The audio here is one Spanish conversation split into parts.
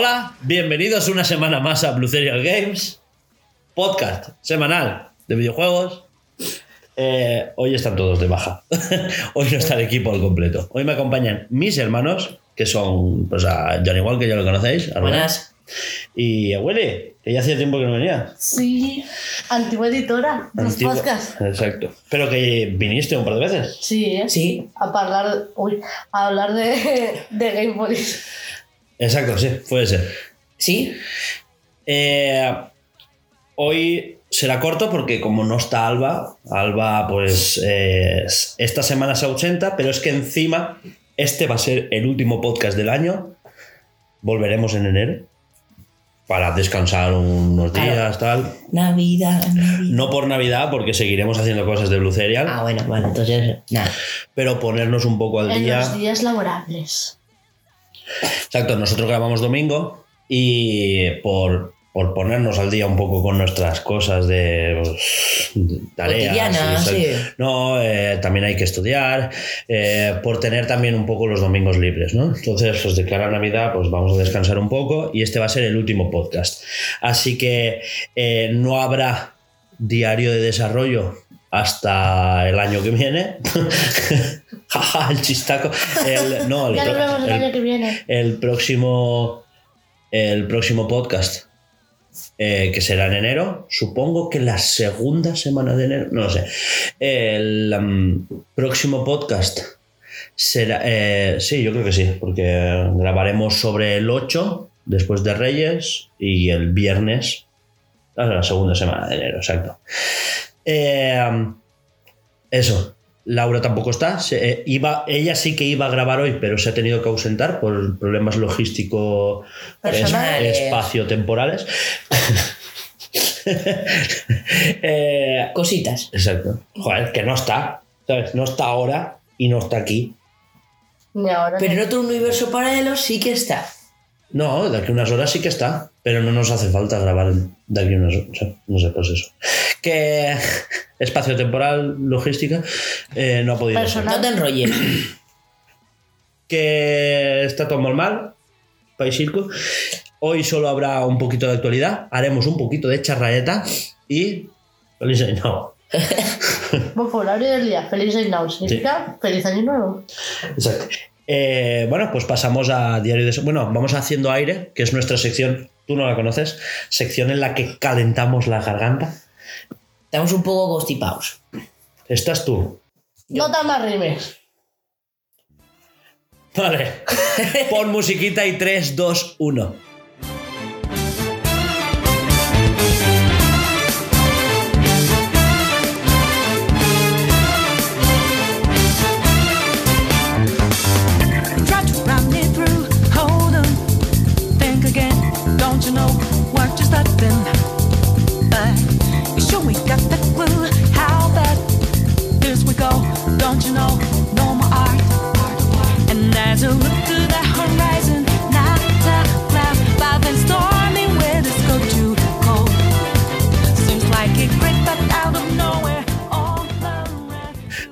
Hola, bienvenidos una semana más a Blue Serial Games, podcast semanal de videojuegos. Eh, hoy están todos de baja. hoy no está el equipo al completo. Hoy me acompañan mis hermanos, que son pues a Johnny Wall, que ya lo conocéis. a Rubén, Buenas. Y a Willy, que ya hacía tiempo que no venía. Sí, antigua editora de los Antigua- podcasts. Exacto. Pero que viniste un par de veces. Sí, ¿eh? Sí. A hablar, uy, a hablar de, de Game Boy. Exacto, sí, puede ser. Sí. Eh, hoy será corto porque como no está Alba, Alba pues eh, esta semana se ausenta, pero es que encima este va a ser el último podcast del año. Volveremos en enero para descansar unos Claro. días, tal. Navidad, Navidad. No por Navidad, porque seguiremos haciendo cosas de Blue Cereal, Ah, bueno, bueno, entonces, nada. pero ponernos un poco al En día. los días laborables. Exacto, nosotros grabamos domingo y por, por ponernos al día un poco con nuestras cosas de, pues, tareas. Y sí. No, eh, también hay que estudiar, eh, por tener también un poco los domingos libres, ¿no? Entonces, pues de cara a Navidad, pues vamos a descansar un poco y este va a ser el último podcast. Así que eh, no habrá diario de desarrollo hasta el año que viene. Jaja, el chistaco. El- no, el Ya nos pro- vemos el, el- año que viene. el próximo el próximo podcast eh, que será en enero supongo que la segunda semana de enero no lo sé el um, próximo podcast será eh, sí yo creo que sí porque grabaremos sobre el 8 después de Reyes y el viernes ah, la segunda semana de enero exacto Eh, um, eso Laura tampoco está. Se- eh, iba, ella sí que iba a grabar hoy, pero se ha tenido que ausentar por problemas logísticos Personales. espacio-temporales. Eh, Cositas. exacto. Joder, que no está. ¿Sabes? No está ahora y no está aquí. Ni ahora. Pero ni- en otro universo paralelo sí que está. No, de aquí a unas horas sí que está. Pero no nos hace falta grabar de aquí a unas horas. O sea, no sé, pues eso. Que espacio-temporal, logística, eh, no ha podido ser. Personal. No te enrolles. que está todo normal, país circo. Hoy solo habrá un poquito de actualidad, haremos un poquito de charraeta y feliz año nuevo. Vocabulario del día. Feliz Año Nuevo. Significa feliz año nuevo. Exacto. Eh, bueno, pues pasamos a diario de... Bueno, vamos haciendo aire, que es nuestra sección, tú no la conoces, sección en la que calentamos la garganta. Estamos un poco constipados. Estás tú. No tan más rimes. Vale. Pon musiquita y 3, 2, 1.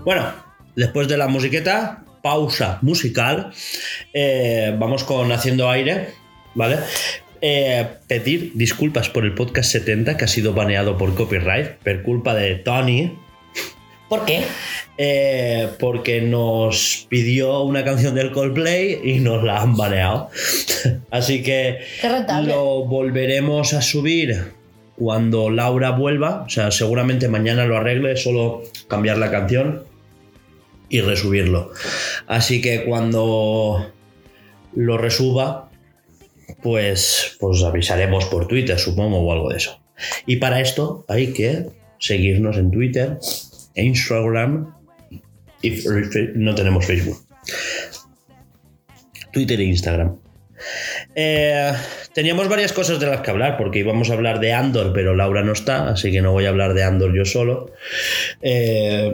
Bueno, después de la musiqueta, pausa musical, eh, vamos con Haciendo Aire, ¿vale? Eh, pedir disculpas por el podcast 70 que ha sido baneado por copyright, por culpa de Tony, ¿Por qué? eh, porque nos pidió una canción del Coldplay y nos la han baneado. Así que lo volveremos a subir cuando Laura vuelva. O sea, seguramente mañana lo arregle, solo cambiar la canción y resubirlo. Así que cuando lo resuba, pues, pues avisaremos por Twitter, supongo, o algo de eso. Y para esto hay que seguirnos en Twitter, e Instagram no tenemos Facebook. Twitter e Instagram. Eh, teníamos varias cosas de las que hablar, porque íbamos a hablar de Andor, pero Laura no está, así que no voy a hablar de Andor yo solo. Eh,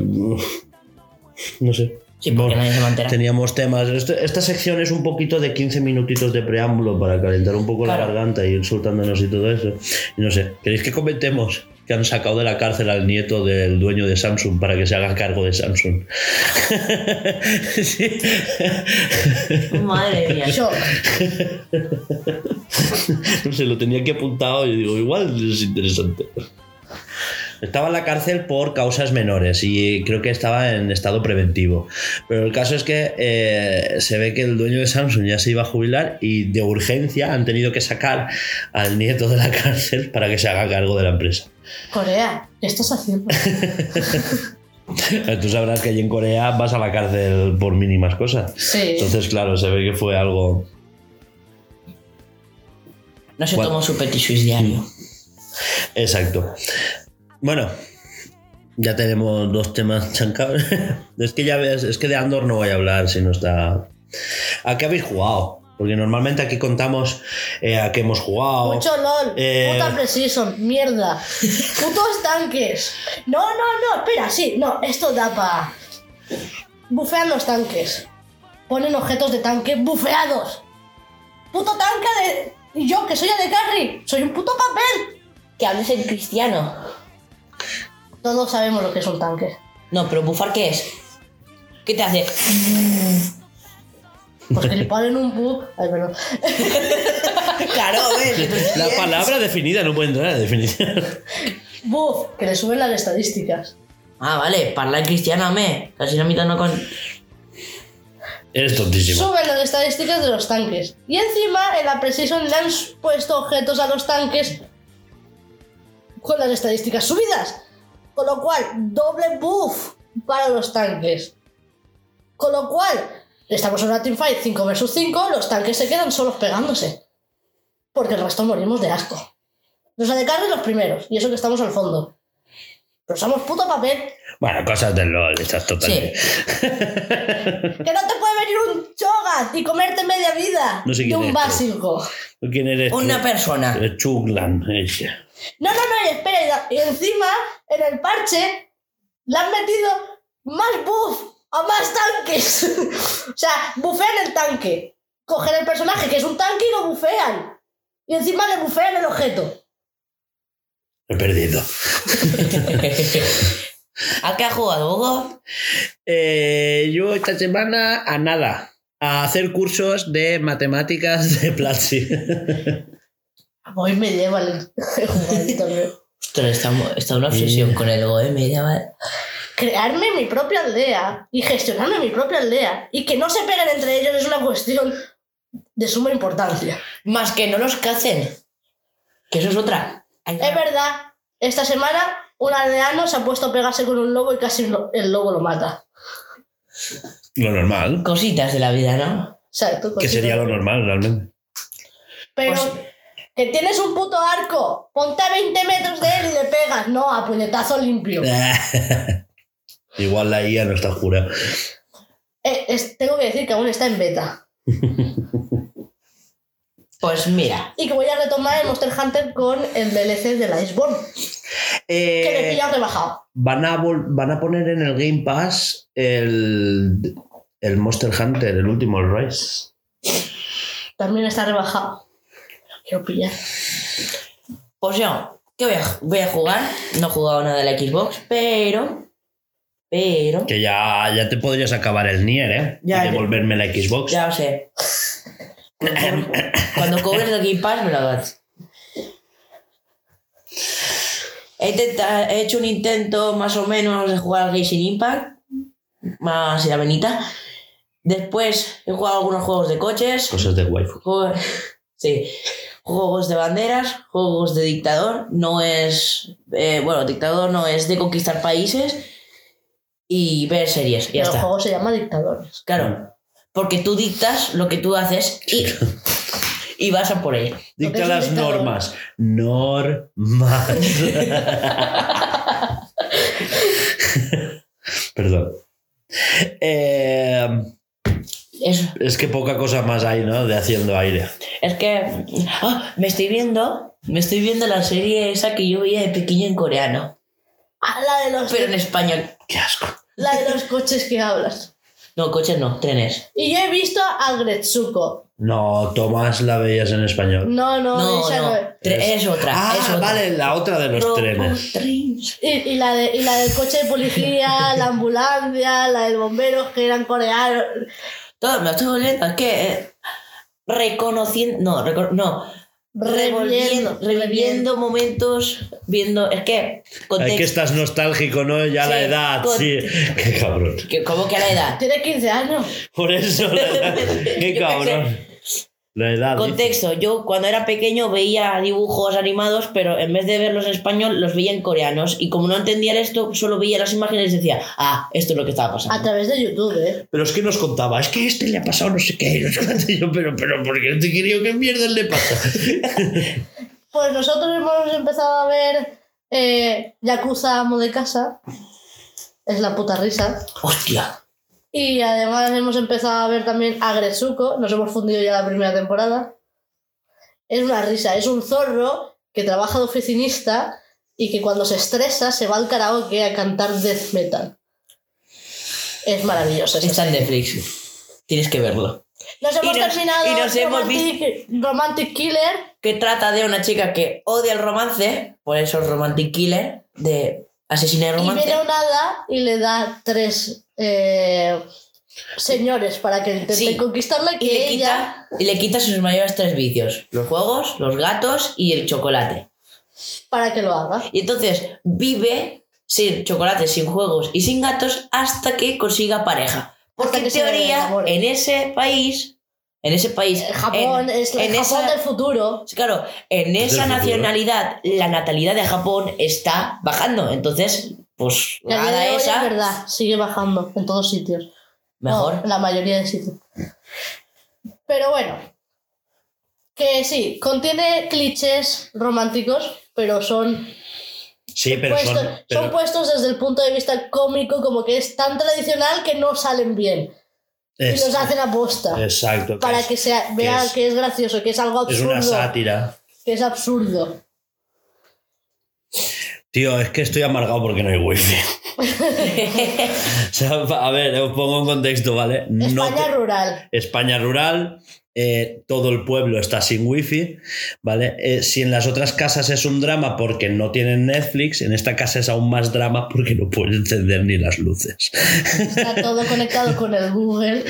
no sé. Sí, porque nadie se va a enterar. Teníamos temas. Este- esta sección es un poquito de 15 minutitos de preámbulo para calentar un poco la garganta y ir soltándonos y todo eso. Y no sé, ¿queréis que comentemos que han sacado de la cárcel al nieto del dueño de Samsung para que se haga cargo de Samsung? sí. Madre mía. Shock. no sé, lo tenía aquí apuntado y digo, igual es interesante. Estaba en la cárcel por causas menores y creo que estaba en estado preventivo. Pero el caso es que eh, se ve que el dueño de Samsung ya se iba a jubilar y de urgencia han tenido que sacar al nieto de la cárcel para que se haga cargo de la empresa. Corea, ¿qué estás haciendo? Tú sabrás que allí en Corea vas a la cárcel por mínimas cosas. Sí. Entonces, claro, se ve que fue algo... No se tomó su petit suisse diario. Exacto. Bueno, ya tenemos dos temas chancados. es que ya ves, es que de Andor no voy a hablar si no está. ¿A qué habéis jugado? Porque normalmente aquí contamos eh, a qué hemos jugado. Mucho LOL, Eh. puta Precision, mierda. Putos tanques. No, no, no, espera, sí, no, esto da pa. Bufean los tanques. Ponen objetos de tanque bufeados. Puto tanque de. Y yo, que soy de carry, soy un puto papel. Que hables en cristiano. Todos sabemos lo que es un tanque. No, pero bufar, ¿qué es? ¿Qué te hace? Pues que le ponen un bu. Ay, perdón. claro, ves. La palabra definida no puede entrar en la definición. Buff, que le suben las estadísticas. Ah, vale, parla en cristiano a me. Casi la mitad no con. Eres tontísimo. Suben las estadísticas de los tanques. Y encima en la Precision le han puesto objetos a los tanques con las estadísticas subidas. Con lo cual, doble buff para los tanques. Con lo cual, estamos en una teamfight 5 vs 5, los tanques se quedan solos pegándose. Porque el resto morimos de asco. Los carry los primeros, y eso que estamos al fondo. Pero somos puto papel. Bueno, cosas del LOL, estás totalmente. Que no te puede venir un Chogat y comerte media vida No sé de un es, básico. ¿Quién eres? Una tú? persona. Chuglan. ese. No, no, no, y espera, y encima en el parche le han metido más buff a más tanques. o sea, bufean el tanque. Cogen el personaje que es un tanque y lo bufean. Y encima le bufean el objeto. He perdido. ¿A qué ha jugado, Hugo? Eh, yo esta semana a nada. A hacer cursos de matemáticas de Platzi. Hoy me lleva el el jugadito mío. Ostras, está, está una obsesión con el Goe media, ¿vale? Crearme mi propia aldea y gestionarme mi propia aldea y que no se peguen entre ellos es una cuestión de suma importancia. Más que no los cacen. Que eso es otra. Ay, Es verdad, esta semana un aldeano se ha puesto a pegarse con un lobo y casi el lobo lo mata. Lo normal. Cositas de la vida, ¿no? O sea, tú Que sería lo normal, realmente. Pero Pues- que tienes un puto arco, ponte a 20 metros de él y le pegas. No, a puñetazo limpio. Igual la IA no está oscura. Eh, es- tengo que decir que aún está en beta. Pues mira. Y que voy a retomar el Monster Hunter con el DLC de la Iceborne, que me Eh, pilla rebajado. van, a van a poner en el Game Pass el, el Monster Hunter, el último, el Rise. También está rebajado. Quiero pillar. Pues yo, ¿qué voy a, voy a jugar? No he jugado nada de la Xbox, pero. Pero. Que ya, ya te podrías acabar el Nier, ¿eh? Ya, y devolverme la Xbox. Ya lo sé. Cuando, cuando cobres el Game Pass me lo das. He, hecho un intento más o menos de jugar al Genshin Impact. Más y la venita. Después he jugado algunos juegos de coches. Cosas de waifu. Juego- sí. Juegos de banderas, juegos de dictador. No es. eh, bueno, dictador no es de conquistar países. Y ver series. Ya el está. juego se llama Dictadores. Claro. Porque tú dictas lo que tú haces y, y vas a por ello. Dicta las dictador. normas. Normas. Perdón. Eh, Eso. es que poca cosa más hay, ¿no? De haciendo aire. Es que. ah, me estoy viendo. Me estoy viendo la serie esa que yo veía de pequeño en coreano. Ah, la de los, Pero en español. Qué asco. la de los coches que hablas. No, coches no, trenes. Y yo he visto a Gretsuko. No, Tomás la veías en español. No, no, No, esa no. no. tre- es otra. Ah, es otra. vale, la otra de los Robo trenes. Y, y la de, y la del coche de policía, la ambulancia, la del bomberos que eran coreanos. Todo, me lo estoy volviendo. Es que. eh, reconociendo. No, reco- no. revolviendo, reviviendo momentos, viendo. Es que. Ay, que estás nostálgico, ¿no? Ya la Sí, edad, con- sí. Qué cabrón. ¿Cómo que a la edad? Tiene 15 años. Por eso, la edad. Qué cabrón. La edad. dice. Contexto, yo cuando era pequeño veía dibujos animados, pero en vez de verlos en español, los veía en coreanos. Y como no entendía esto, solo veía las imágenes y decía, ah, esto es lo que estaba A pasando. través de YouTube, ¿eh? Pero es que nos contaba, es que a este le ha pasado no sé qué. No sé yo, pero, pero, ¿por qué te quería qué mierda le pasa? Pues nosotros hemos empezado a ver eh, Yakuza Amo de Casa. Es la puta risa. Hostia. Y además hemos empezado a ver también Agresuko. Nos hemos fundido ya la primera temporada. Es una risa. Es un zorro que trabaja de oficinista y que cuando se estresa se va al karaoke a cantar death metal. Es maravilloso. Está en. Netflix. Tienes que verlo. Nos hemos Y nos- terminado y nos hemos Romantic, Romantic Killer. Que trata de una chica que odia el romance, por eso es Romantic Killer, de asesina de Y romance. viene un hada y le da tres eh, señores para que intente Sí. conquistarla y le, ella... quita, y le quita sus mayores tres vicios: los juegos, los gatos y el chocolate. para que lo haga. Y entonces vive sin chocolate, sin juegos y sin gatos hasta que consiga pareja. Porque que en teoría, en ese país, en ese país, Eh, Japón en, es el en Japón esa- del futuro. Claro, en esa futuro. nacionalidad, la natalidad de Japón está bajando. Entonces, pues Que a día nada esa, es verdad, sigue bajando en todos sitios. mejor. No, en la mayoría de sitios. Pero bueno, que sí, contiene clichés románticos, pero son, Sí, pero puestos, son. son pero- puestos desde el punto de vista cómico, como que es tan tradicional que no salen bien. Y es- los hacen aposta. Exacto. para es- que sea, vea es- que es gracioso, que es algo Es absurdo. una sátira. que es absurdo. Tío, es que estoy amargado porque no hay wifi. o sea, a ver, os pongo en contexto, ¿vale? No España te- rural. España rural, eh, todo el pueblo está sin wifi, ¿vale? Eh, si en las otras casas es un drama porque no tienen Netflix, en esta casa es aún más drama porque no pueden encender ni las luces. Está todo conectado con el Google.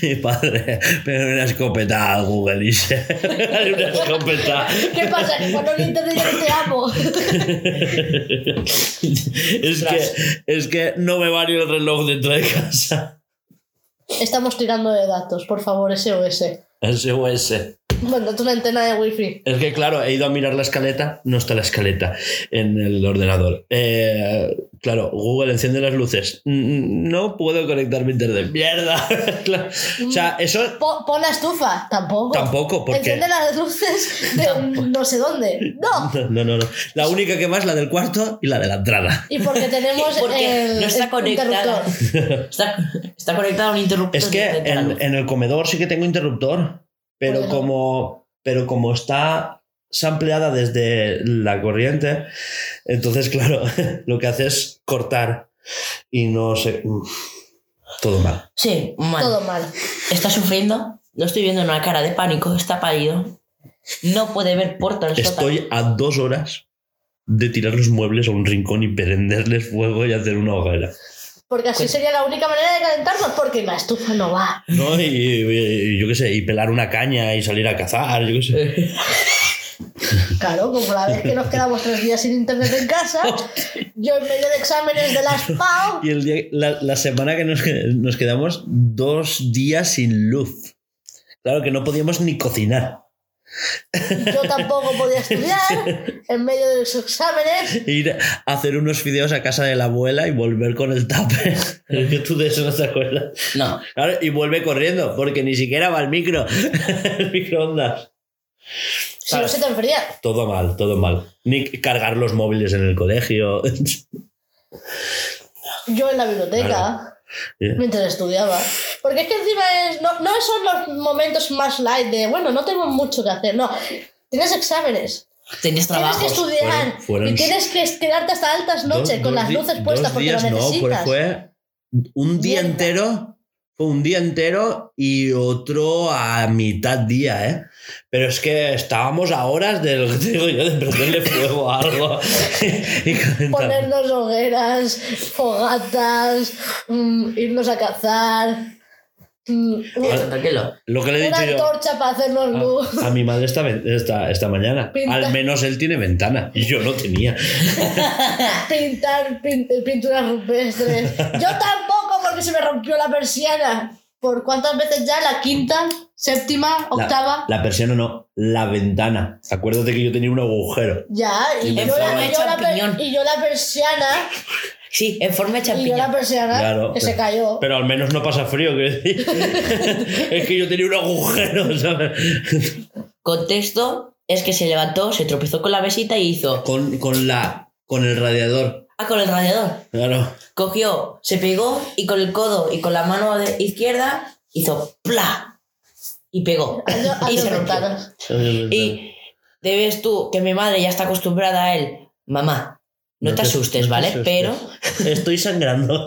Mi padre, pero una escopeta a Google y se... Una escopeta. ¿Qué pasa? Cuando no yo te amo. es, que, es que no me va ni el reloj dentro de casa. Estamos tirando de datos, por favor, SOS. SOS. Bueno, tú una antena de wifi. Es que, claro, he ido a mirar la escaleta, no está la escaleta en el ordenador. Eh, claro, Google enciende las luces. Mm, No puedo conectar mi internet. ¡Mierda! Claro, O sea, eso Po- pon la estufa. Tampoco. tampoco, porque. Enciende las luces de no sé dónde. No. No, no, no. La única que más, la del cuarto y la de la entrada. Y porque tenemos Porque el, no está conectada. interruptor. Está, está conectado a un interruptor. Es que en el comedor sí que tengo interruptor, pero Bueno. como, pero como está sampleada desde la corriente, entonces, claro, lo que hace es cortar y no sé. uf, todo mal. Sí, mal. Todo mal. Está sufriendo. Lo estoy viendo en una cara de pánico. Está pálido. No puede ver puerta sótano. Estoy a dos horas de tirar los muebles a un rincón y prenderles fuego y hacer una hoguera. Porque así sería la única manera de calentarnos, porque la estufa no va. ¿No? Y, y- yo qué sé, y pelar una caña y salir a cazar, yo qué sé. Claro, como la vez que nos quedamos tres días sin internet en casa, yo en medio de exámenes de las PAO, Y el día, la, la semana que nos, nos quedamos dos días sin luz. Claro que no podíamos ni cocinar. Yo tampoco podía estudiar, en medio de los exámenes. Ir a hacer unos fideos a casa de la abuela y volver con el tupper. Que tú de eso no te acuerdas. No. Claro, y vuelve corriendo, porque ni siquiera va al micro. el microondas. Si no se te enfría. Todo mal, todo mal. Ni cargar los móviles en el colegio. Yo en la biblioteca, Claro. Mientras estudiaba. Porque es que encima es, no, no son los momentos más light de, bueno, no tengo mucho que hacer. No, tienes exámenes. Tienes trabajo. que estudiar Fueron- fueron- y tienes que quedarte hasta altas noches Dos- con dos las luces dos puestas porque lo días no, fue- necesitas. fue un día Mierda. entero. Fue un día entero y otro a mitad día, ¿eh? Pero es que estábamos a horas de lo que te digo yo, de prenderle fuego a algo y. Ponernos hogueras, fogatas, mm, irnos a cazar. mm, Tranquilo. Lo que le he una dicho yo antorcha para hacernos luz. a, a mi madre esta, esta, esta mañana. Pinta. Al menos él tiene ventana y yo no tenía. Pintar pin- pinturas rupestres. Yo tampoco, porque se me rompió la persiana. ¿Por cuántas veces ya? ¿La quinta? ¿Séptima? ¿Octava? La, la persiana no, la ventana. Acuérdate que yo tenía un agujero. Ya, y yo, la, y yo la champiñón. y yo la persiana, Sí, en forma de y yo la champiñón. persiana Claro, que se pero- cayó. Pero al menos no pasa frío, decir. es que yo tenía un agujero, ¿sabes? Contexto es que se levantó, se tropezó con la mesita y hizo. Con, con la. con el radiador. Ah, con el radiador. Claro. Cogió, se pegó y con el codo y con la mano de izquierda hizo ¡pla! Y pegó. Año- y se rompió. Y te ves tú que mi madre ya está acostumbrada a él. Mamá, no, te asustes, no te ¿vale? asustes. Pero Estoy sangrando.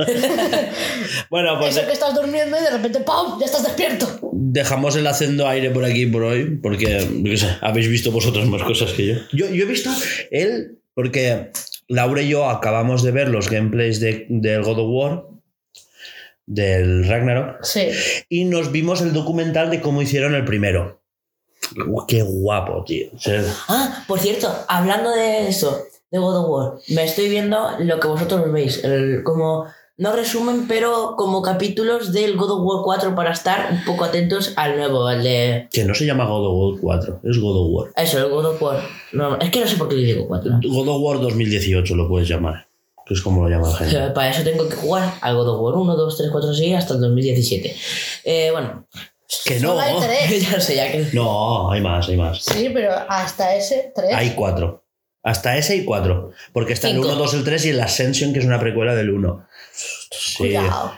bueno, pues Eso que estás durmiendo y de repente ¡pum! Ya estás despierto. dejamos el haciendo aire por aquí por hoy, porque qué sé, habéis visto vosotros más cosas que yo. Yo, yo he visto él, porque Laura y yo acabamos de ver los gameplays de, del God of War, del Ragnarok, Sí. y nos vimos el documental de cómo hicieron el primero. Qué guapo, tío. Sea, Ah, por cierto, hablando de eso, de God of War, me estoy viendo lo que vosotros veis, el- como, no resumen, pero como capítulos del God of War 4 para estar un poco atentos al nuevo, al de... que no se llama God of War 4, es God of War. Eso, el God of War. No, es que no sé por qué le digo 4. God of War 2018 lo puedes llamar, que es como lo llama la gente. Para eso tengo que jugar al God of War 1, 2, 3, 4, 6 hasta el 2017. Eh, bueno, Que no. Solo hay tres. ya sé, ya que... No, hay más, hay más. Sí, pero hasta ese, tres. Hay cuatro. Hasta ese hay cuatro. Porque está Cinco. el 1, 2, el 3 y el Ascension, que es una precuela del 1. Sí. Cuidado.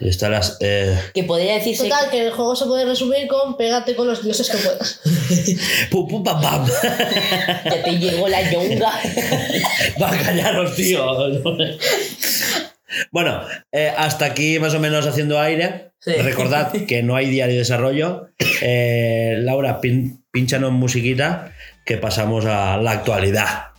Está las. eh, Que podría decirse... Total, que el juego se puede resumir con pégate con los dioses que puedas. pu, pu, pam, pam. que te llegó la yonga. Va a callaros, tío. Bueno, eh, hasta aquí más o menos haciendo aire. Sí. Recordad que no hay diario de desarrollo. Eh, Laura, pin, pínchanos musiquita que pasamos a la actualidad.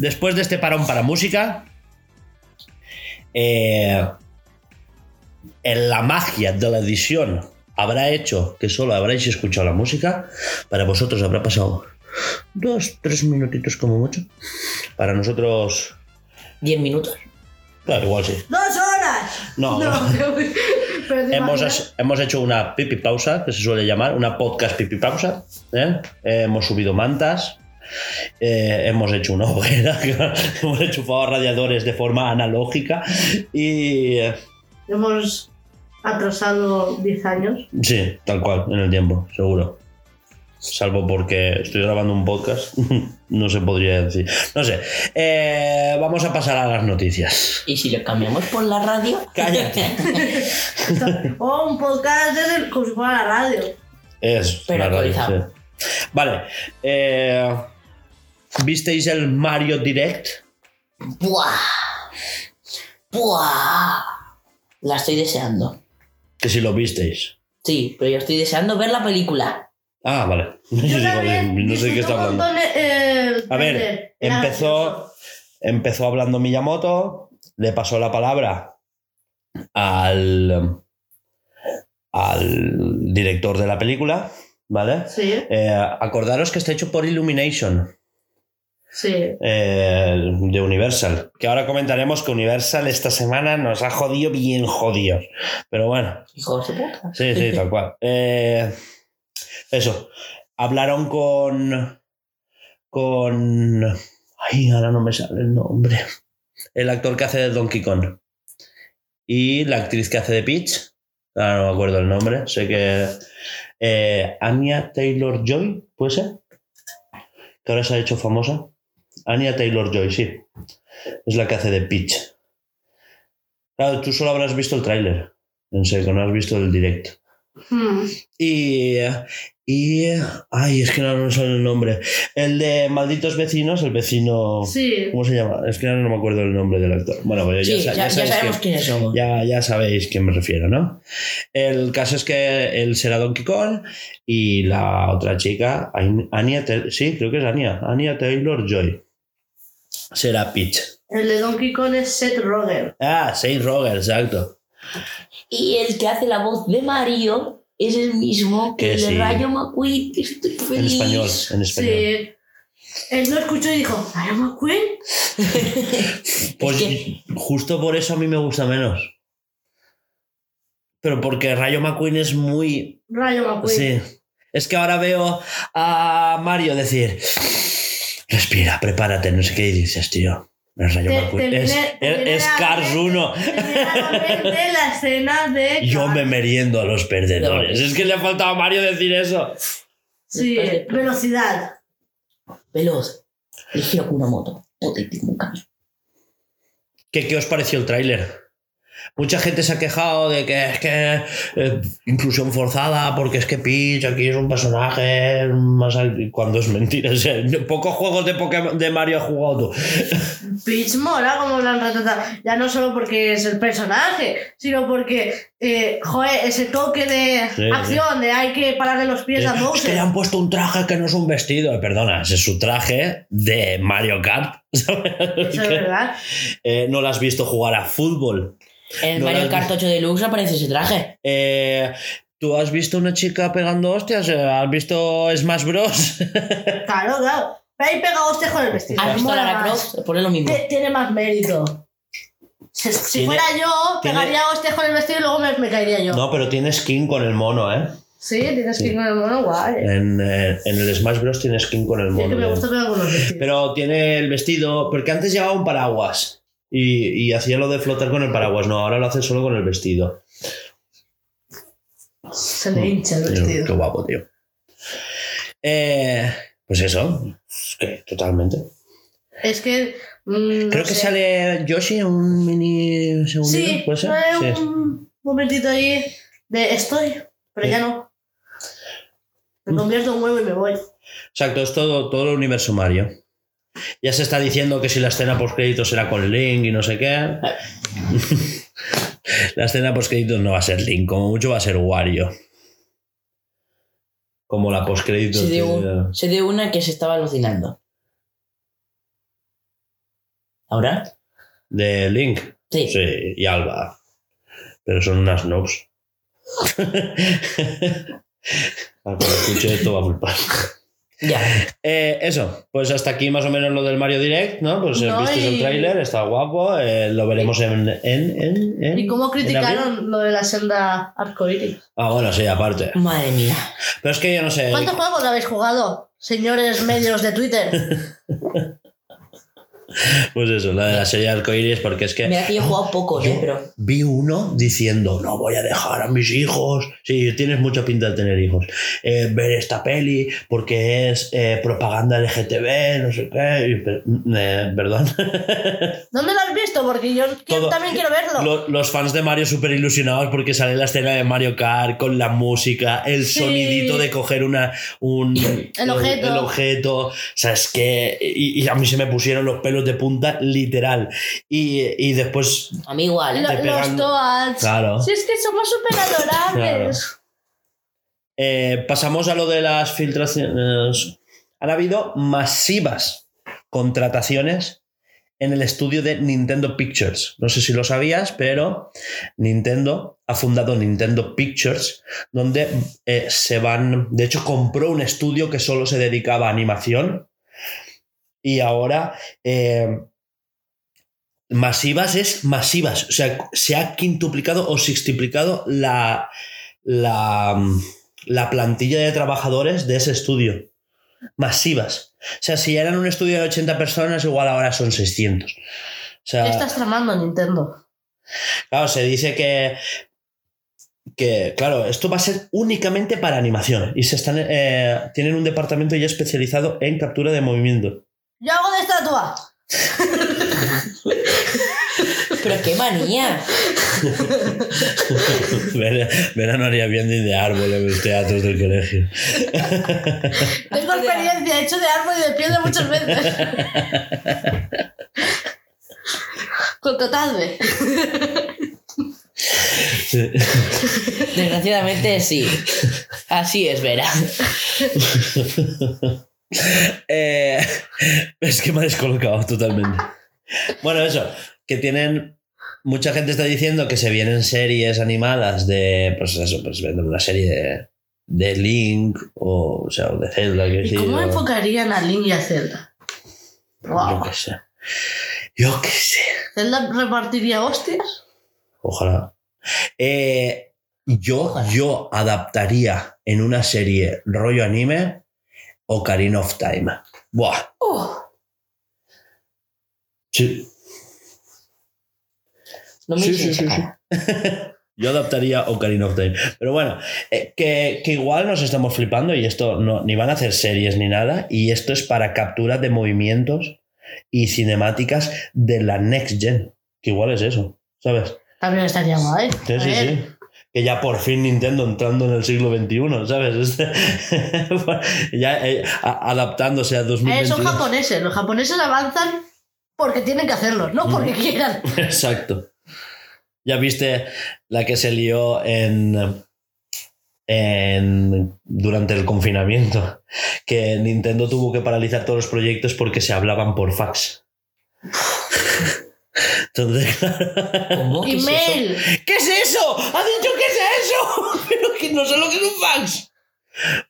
Después de este parón para música, eh, en la magia de la edición habrá hecho que solo habréis escuchado la música. Para vosotros habrá pasado dos, tres minutitos como mucho. Para nosotros, 10 minutos. claro, igual sí. ¡Dos horas! No, pero te Hemos, hemos hecho una pipi pausa, que se suele llamar, una podcast pipi pausa. Eh, hemos subido mantas, eh, hemos hecho una hoguera, hemos enchufado radiadores de forma analógica y eh, Hemos atrasado 10 años. sí, tal cual, en el tiempo, seguro. Salvo porque estoy grabando un podcast, no se podría decir. No sé, Eh, vamos a pasar a las noticias. Y si lo cambiamos por la radio, Cállate. O un podcast desde, como si fuera la radio. Es Pero la radio, sí. Vale. eh, ¿Visteis el Mario Direct? ¡buah! ¡buah! La estoy deseando. Que si lo visteis. Sí, pero yo estoy deseando ver la película. Ah, vale. Yo Digo, también no sé de qué está hablando. eh, A ver, empezó, empezó hablando Miyamoto, le pasó la palabra al, al director de la película, ¿vale? Sí. Eh, acordaros que está hecho por Illumination. Sí. eh, de Universal. Que ahora comentaremos que Universal esta semana nos ha jodido bien jodidos. Pero bueno, Hijos de puta. sí, sí, tal cual. Eh, eso. Hablaron con. Con. Ay, ahora no me sale el nombre. El actor que hace de Donkey Kong. Y la actriz que hace de Peach. Ahora no me acuerdo el nombre. Sé que. eh, Anya Taylor Joy, ¿puede ser? Que ahora se ha hecho famosa. Anya Taylor Joy, sí. Es la que hace de Peach. Claro, tú solo habrás visto el tráiler. En serio, no has visto el directo. Hmm. Y, y. Ay, es que no me sale el nombre. El de Malditos Vecinos, el vecino. Sí. ¿Cómo se llama? Es que ahora no me acuerdo el nombre del actor. Bueno, pues ya, Sí, ya, ya sabéis sabemos quién- quiénes somos. ya, ya sabéis quién me refiero, ¿no? El caso es que él será Donkey Kong y la otra chica, Anya, sí, creo que es Anya, Anya Taylor Joy, será Peach. El de Donkey Kong es Seth Rogen. Ah, Saint Roger, exacto. Y el que hace la voz de Mario es el mismo que Que el de. Rayo McQueen. Estoy En feliz. español, en español. Sí. Él lo escuchó y dijo, ¿Rayo McQueen? Pues Es que- justo por eso a mí me gusta menos. Pero porque Rayo McQueen es muy... Rayo McQueen. Sí. Es que ahora veo a Mario decir, respira, prepárate, no sé qué y dices, tío. Es Rayo Te- es, te es- es Cars mente- 1. te viene a la escena de... Yo me meriendo a los perdedores. No. Es que le ha faltado a Mario decir eso. Sí, velocidad. Veloz. Ligero como una moto. Potente como un camión. ¿Qué, qué os pareció el tráiler? Mucha gente se ha quejado de que es que eh, inclusión forzada, porque es que Peach aquí es un personaje más al- cuando es mentira. O sea, pocos juegos de, Pokémon- de Mario has jugado tú. Peach mola como lo han retratado. Ya no solo porque es el personaje, sino porque, eh, joder, ese toque de Sí, acción, de hay que pararle los pies a es que Bowser. le han puesto un traje que no es un vestido. Perdona, ese es su traje de Mario Kart. ¿sabes? Eso es verdad. Eh, no lo has visto jugar a fútbol. En el No Mario Kart 8 Deluxe aparece ese traje. Eh, ¿Tú has visto una chica pegando hostias? ¿Has visto Smash Bros? Claro, claro. Pero ahí pega hostias con el vestido. ¿Has visto a Lara. Croft? Pone lo mismo. Tie- Tiene más mérito. Si, si Tiene- fuera yo, tiene- pegaría hostias con el vestido y luego me, me caería yo. No, pero tiene skin con el mono, ¿eh? Sí, tienes que ir con el mono guay. En, eh, en el Smash Bros. tiene skin con el Sí, es que mono. me ¿eh? gusta pegar con los vestidos. Pero tiene el vestido, porque antes llevaba un paraguas y, y hacía lo de flotar con el paraguas. No, ahora lo hace solo con el vestido. Se le hincha el Tío, vestido. Qué guapo, tío. Eh, pues eso, es que totalmente. Es que. mm, no Creo que sé. sale Yoshi en un mini segundo. Sí, ¿puede ser? hay Sí. un momentito ahí de estoy, pero Sí. ya no. Me convierto en huevo y me voy. Exacto, es todo, todo el universo Mario. Ya se está diciendo que si la escena post créditos será con Link y no sé qué. la escena post créditos no va a ser Link, como mucho va a ser Wario. Como la post créditos. Se dio, se dio una que se estaba alucinando. ¿Ahora? De Link. Sí. Sí, y Alba. Pero son unas noobs. Cuando escuche esto va a flipar. Ya. Eh, eso, pues hasta aquí más o menos lo del Mario Direct, ¿no? Pues No, visteis el tráiler, está guapo, eh, lo veremos en, en, en- en- ¿Y cómo criticaron lo de la senda arcoíris? Ah, bueno, sí, aparte. Madre mía. Pero es que yo no sé. ¿Cuántos juegos habéis jugado, señores medios de Twitter? Pues eso, la de la serie Arcoiris, porque es que Mira que yo he jugado pocos, Yo- ¿eh? Pero. vi uno diciendo, no voy a dejar a mis hijos. Sí, tienes mucha pinta de tener hijos. eh, ver esta peli porque es eh, propaganda LGTB, no sé qué. per- eh, perdón. ¿Dónde lo has visto? Porque yo quiero- Todo. también quiero verlo. Lo- los fans de Mario súper ilusionados porque sale la escena de Mario Kart con la música, el Sí. sonidito de coger una, un, El objeto. el objeto. O sea, es que. Y, y a mí se me pusieron los pelos de punta, literal. Y, y después. A mí igual, ¿eh? Los Toads. Claro. Si es que somos súper adorables. Eh, pasamos a lo de las filtraciones. Han habido masivas contrataciones en el estudio de Nintendo Pictures. No sé si lo sabías, pero Nintendo ha fundado Nintendo Pictures, donde eh, se van. De hecho, compró un estudio que solo se dedicaba a animación. Y ahora eh, masivas es masivas. O sea, se ha quintuplicado o sextuplicado la, la, la plantilla de trabajadores de ese estudio. Masivas. O sea, si eran un estudio de 80 personas, igual ahora son 600. O sea, ¿Qué estás tramando, Nintendo? Claro, se dice que. Que, claro, esto va a ser únicamente para animación. Y se están. eh, tienen un departamento ya especializado en captura de movimiento. ¡Yo hago de estatua! Pero qué manía. Vera, Vera no haría bien ni de árbol en los teatros del colegio. Tengo experiencia, he hecho de árbol y de piedra muchas veces. Contratadme. Sí. Desgraciadamente sí. Así es, Vera. Eh, es que me ha descolocado totalmente. Bueno, eso, que tienen. Mucha gente está diciendo que se vienen series animadas de. Pues eso, pues venden una serie de, de Link o, o sea, de Zelda. quiero ¿Y cómo enfocarían a Link y a Zelda? Yo qué sé. Yo qué sé. ¿Zelda repartiría hostias? Ojalá. Eh, yo, Ojalá. yo adaptaría en una serie rollo anime Ocarina of Time. Buah. Uh, Sí. No me Sí, sí, sí. Yo adaptaría Ocarina of Time. Pero bueno, eh, que, que igual nos estamos flipando y esto no, ni van a hacer series ni nada. Y esto es para captura de movimientos y cinemáticas de la Next Gen. Que igual es eso, ¿sabes? también estaría guay. Sí, sí, sí. Que ya por fin Nintendo entrando en el siglo XXI, ¿sabes? Este- ya eh, adaptándose a eh, 2021. son japoneses. Los japoneses avanzan porque tienen que hacerlo, no porque quieran. Exacto. Ya viste la que se lió en, en durante el confinamiento, que Nintendo tuvo que paralizar todos los proyectos porque se hablaban por fax. Entonces, claro, ¿Cómo? ¿Qué es eso? Email. ¿qué es eso? ¿Ha dicho qué es eso? Pero que no sé lo que es un fax.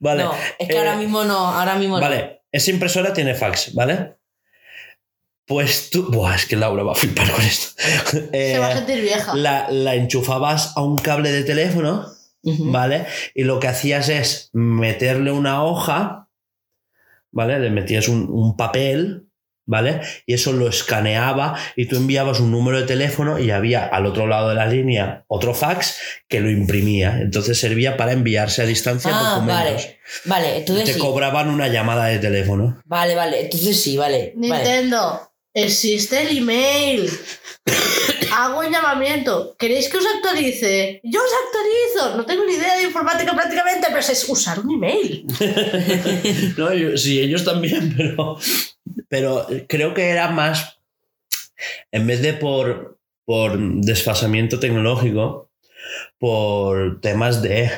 Vale. No, es que eh, ahora mismo no, ahora mismo no. Vale, esa impresora tiene fax, ¿vale? Pues tú. Buah, es que Laura va a flipar con esto. Se va a Eh, sentir vieja. la, la enchufabas a un cable de teléfono. ¿vale? Y lo que hacías es meterle una hoja, ¿vale? Le metías un, un papel, ¿vale? Y eso lo escaneaba y tú enviabas un número de teléfono y había al otro lado de la línea otro fax que lo imprimía. Entonces servía para enviarse a distancia Ah, documentos. vale. Vale, entonces Te sí. cobraban una llamada de teléfono. Vale, vale, entonces sí, vale. vale. Nintendo, existe el email. Hago el llamamiento. ¿Queréis que os actualice? Yo os actualizo. No tengo ni idea de informática prácticamente, pero es usar un email. No, yo- sí, ellos también, pero, pero creo que era más, en vez de por, por desfasamiento tecnológico, por temas de,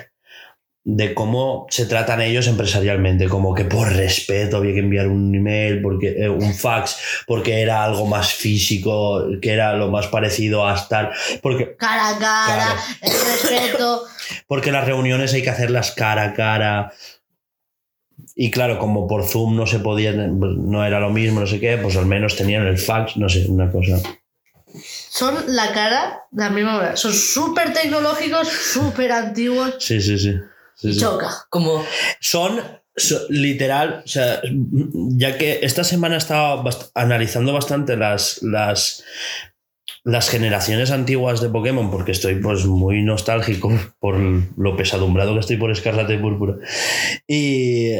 de cómo se tratan ellos empresarialmente, como que por respeto había que enviar un email, porque, eh, un fax, porque era algo más físico, que era lo más parecido a estar, porque, Cara a cara, Claro. el respeto. porque las reuniones hay que hacerlas cara a cara. Y claro, como por Zoom no se podía, no era lo mismo, no sé qué, pues al menos tenían el fax, no sé, una cosa. Son la cara de la misma manera. Son súper tecnológicos, súper antiguos. Sí, sí, sí. sí, sí. Choca. Como, Son, so- literal, o sea, ya que esta semana estaba bast- analizando bastante las, las, las generaciones antiguas de Pokémon, porque estoy pues muy nostálgico por lo pesadumbrado que estoy por Escarlata y Púrpura. Y,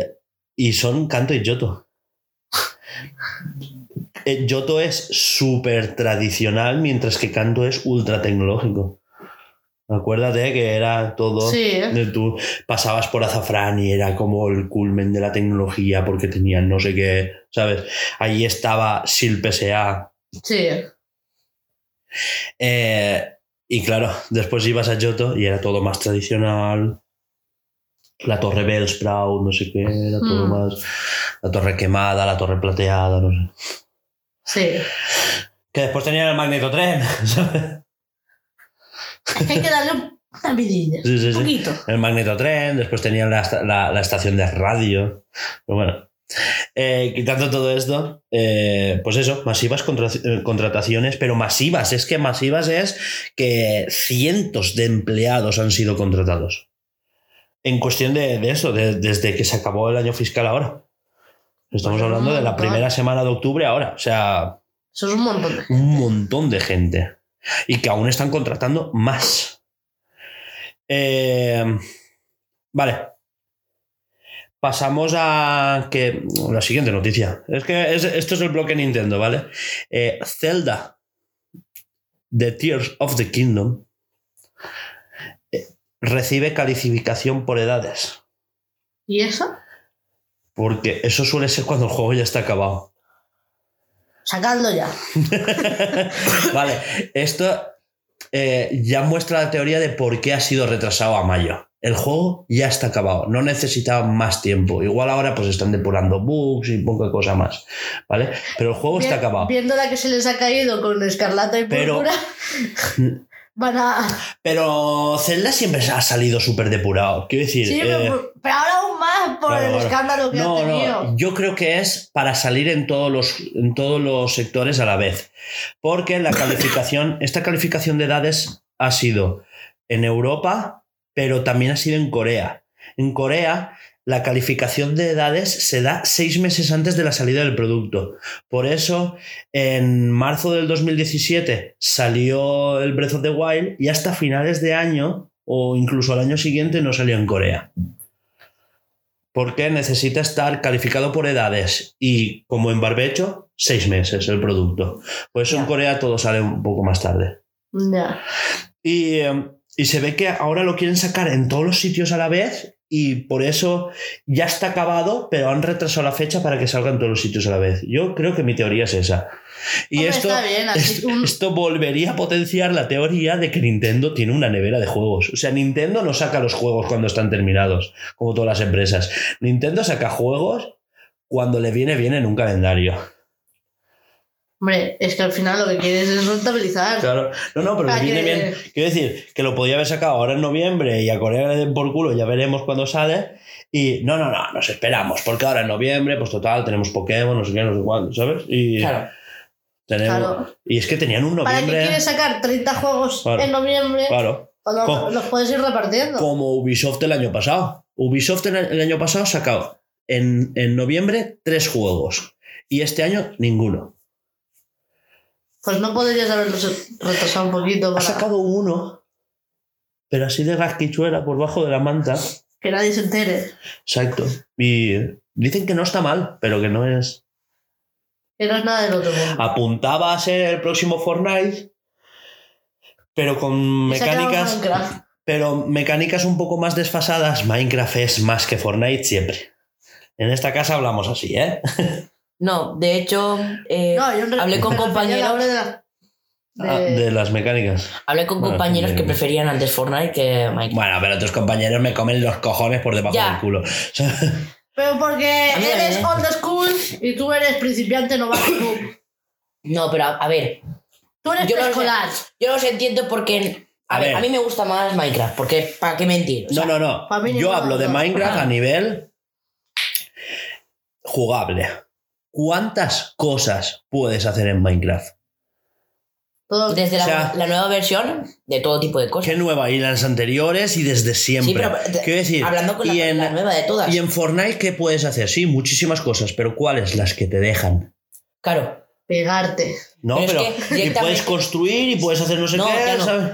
y son Kanto y Yoto. Eh, Yoto es súper tradicional, mientras que Kanto es ultra tecnológico. Acuérdate que era todo. Sí, ¿eh? de Tú pasabas por Azafrán y era como el culmen de la tecnología porque tenían no sé qué, ¿sabes? Ahí estaba Sil PSA. Sí. Eh, y claro, después ibas a Yoto y era todo más tradicional. La torre Bellsprout, no sé qué, era todo Hmm. más. La torre quemada, la torre plateada, no sé. Sí. Que después tenían el magnetotren, ¿sabes? Hay que darle una vidilla. Sí, sí, Un sí. poquito. El magnetotren, después tenían la, la- la estación de radio. Pero bueno, Eh, quitando todo esto, eh, pues eso, masivas contra- eh, contrataciones, pero masivas, es que masivas es que cientos de empleados han sido contratados. En cuestión de, de eso, de- desde que se acabó el año fiscal ahora. Estamos Pues hablando de la primera semana de octubre ahora, o sea, Eso es un montón de un montón de gente. Y que aún están contratando más. Eh, vale. Pasamos a que la siguiente noticia. Es que es- esto es el bloque Nintendo, ¿vale? Eh, Zelda, The Tears of the Kingdom, eh, recibe calificación por edades. ¿Y eso? Porque eso suele ser cuando el juego ya está acabado. Sacando ya. Vale, esto eh, ya muestra la teoría de por qué ha sido retrasado a mayo. El juego ya está acabado, no necesitaba más tiempo. Igual ahora pues están depurando bugs y poca cosa más, ¿vale? Pero el juego está acabado. Viendo la que se les ha caído con escarlata y Pero- púrpura, van a... Pero Zelda siempre ha salido súper depurado. Quiero decir, Sí, eh, pero, pero ahora aún más por claro, el escándalo que no, ha tenido. no, yo creo que es para salir en todos los, en todos los sectores a la vez. Porque la calificación, esta calificación de edades ha sido en Europa, pero también ha sido en Corea. En Corea, la calificación de edades se da seis meses antes de la salida del producto. Por eso, en marzo del 2017 salió el Breath of the Wild y hasta finales de año, o incluso al año siguiente, no salió en Corea porque necesita estar calificado por edades y como en barbecho, seis meses el producto. Por eso en. Corea todo sale un poco más tarde. Ya. Y, eh, y se ve que ahora lo quieren sacar en todos los sitios a la vez y por eso ya está acabado, pero han retrasado la fecha para que salga en todos los sitios a la vez. Yo creo que mi teoría es esa. Y Hombre, esto, está bien, así esto, un- esto volvería a potenciar la teoría de que Nintendo tiene una nevera de juegos. O sea, Nintendo no saca los juegos cuando están terminados, como todas las empresas. Nintendo saca juegos cuando le viene bien en un calendario. Hombre, es que al final lo que quieres es rentabilizar. Claro. No, no, pero le Para viene que- bien. Quiero decir, que lo podía haber sacado ahora en noviembre y a Corea le den por culo, ya veremos cuándo sale. Y no, no, no, nos esperamos, porque ahora en noviembre, pues total, tenemos Pokémon, no sé qué, no sé cuándo, ¿sabes? Y Claro. tenemos. Claro. Y es que tenían un ¿Para qué noviembre. quieres sacar 30 juegos Claro. en noviembre Claro. cuando Co- los puedes ir repartiendo? Como Ubisoft el año pasado. Ubisoft el, el año pasado ha sacado en, en noviembre tres juegos. Y este año ninguno. Pues no podrías haberlos retrasado un poquito Ha para sacado uno, pero así de rasquichuela por bajo de la manta. que nadie se entere. Exacto. Y dicen que no está mal, pero que no es. Que no es nada del otro mundo. Apuntaba a ser el próximo Fortnite, pero con ha mecánicas. Pero mecánicas un poco más desfasadas. Minecraft es más que Fortnite siempre. En esta casa hablamos así, ¿eh? No, de hecho, eh, No, yo en re- hablé con compañeros, hora de la- de- Ah, de las mecánicas. hablé con Bueno, compañeros que preferían antes Fortnite que Minecraft. Bueno, pero tus compañeros me comen los cojones por debajo Ya. del culo. Pero porque eres ¿eh? old school y tú eres principiante novato. Tú, No, pero a, a ver, tú eres Yo no preescolar. yo los entiendo porque a, A ver, ver. a mí me gusta más Minecraft, porque ¿para qué mentir? O sea, no, no, no. Yo hablo de los. Minecraft Ah. a nivel jugable. ¿Cuántas cosas puedes hacer en Minecraft? Todo- Desde la, o sea- la nueva versión, de todo tipo de cosas. ¿Qué nueva? Y las anteriores y desde siempre. Sí, pero Quiero decir, hablando con la, y en, la nueva de todas. y en Fortnite, ¿qué puedes hacer? Sí, muchísimas cosas, pero ¿cuáles? Las que te dejan. Claro, Pegarte. No, Pero es pero. que y puedes construir y puedes hacer no sé No, qué, no. ¿sabes?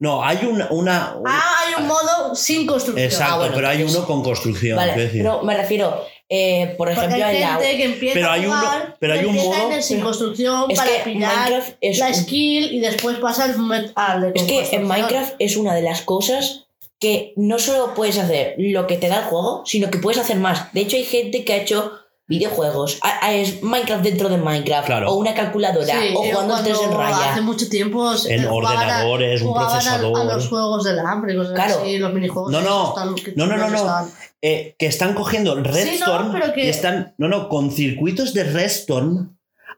No, hay una. una Ah, hay un modo sin construcción. exacto, Ah, bueno, pero hay uno con construcción. vale, pero me refiero, eh, por ejemplo, hay en la, gente que empieza Pero hay a uno- jugar pero hay un modo- en sin construcción es para que pillar es, la un- skill y después pasa al, al es que en. Minecraft es una de las cosas que no solo puedes hacer lo que te da el juego, sino que puedes hacer más. De hecho, hay gente que ha hecho videojuegos, a- a- es Minecraft dentro de Minecraft, Claro. o una calculadora, Sí, o jugando 3 en raya. Hace mucho tiempo se- En ordenadores, un a- procesador. A, los juegos del hambre, cosas Claro. así, los minijuegos. No, no. No, no, no. Eh, que están cogiendo Redstone pero que- y están. No, no, con circuitos de Redstone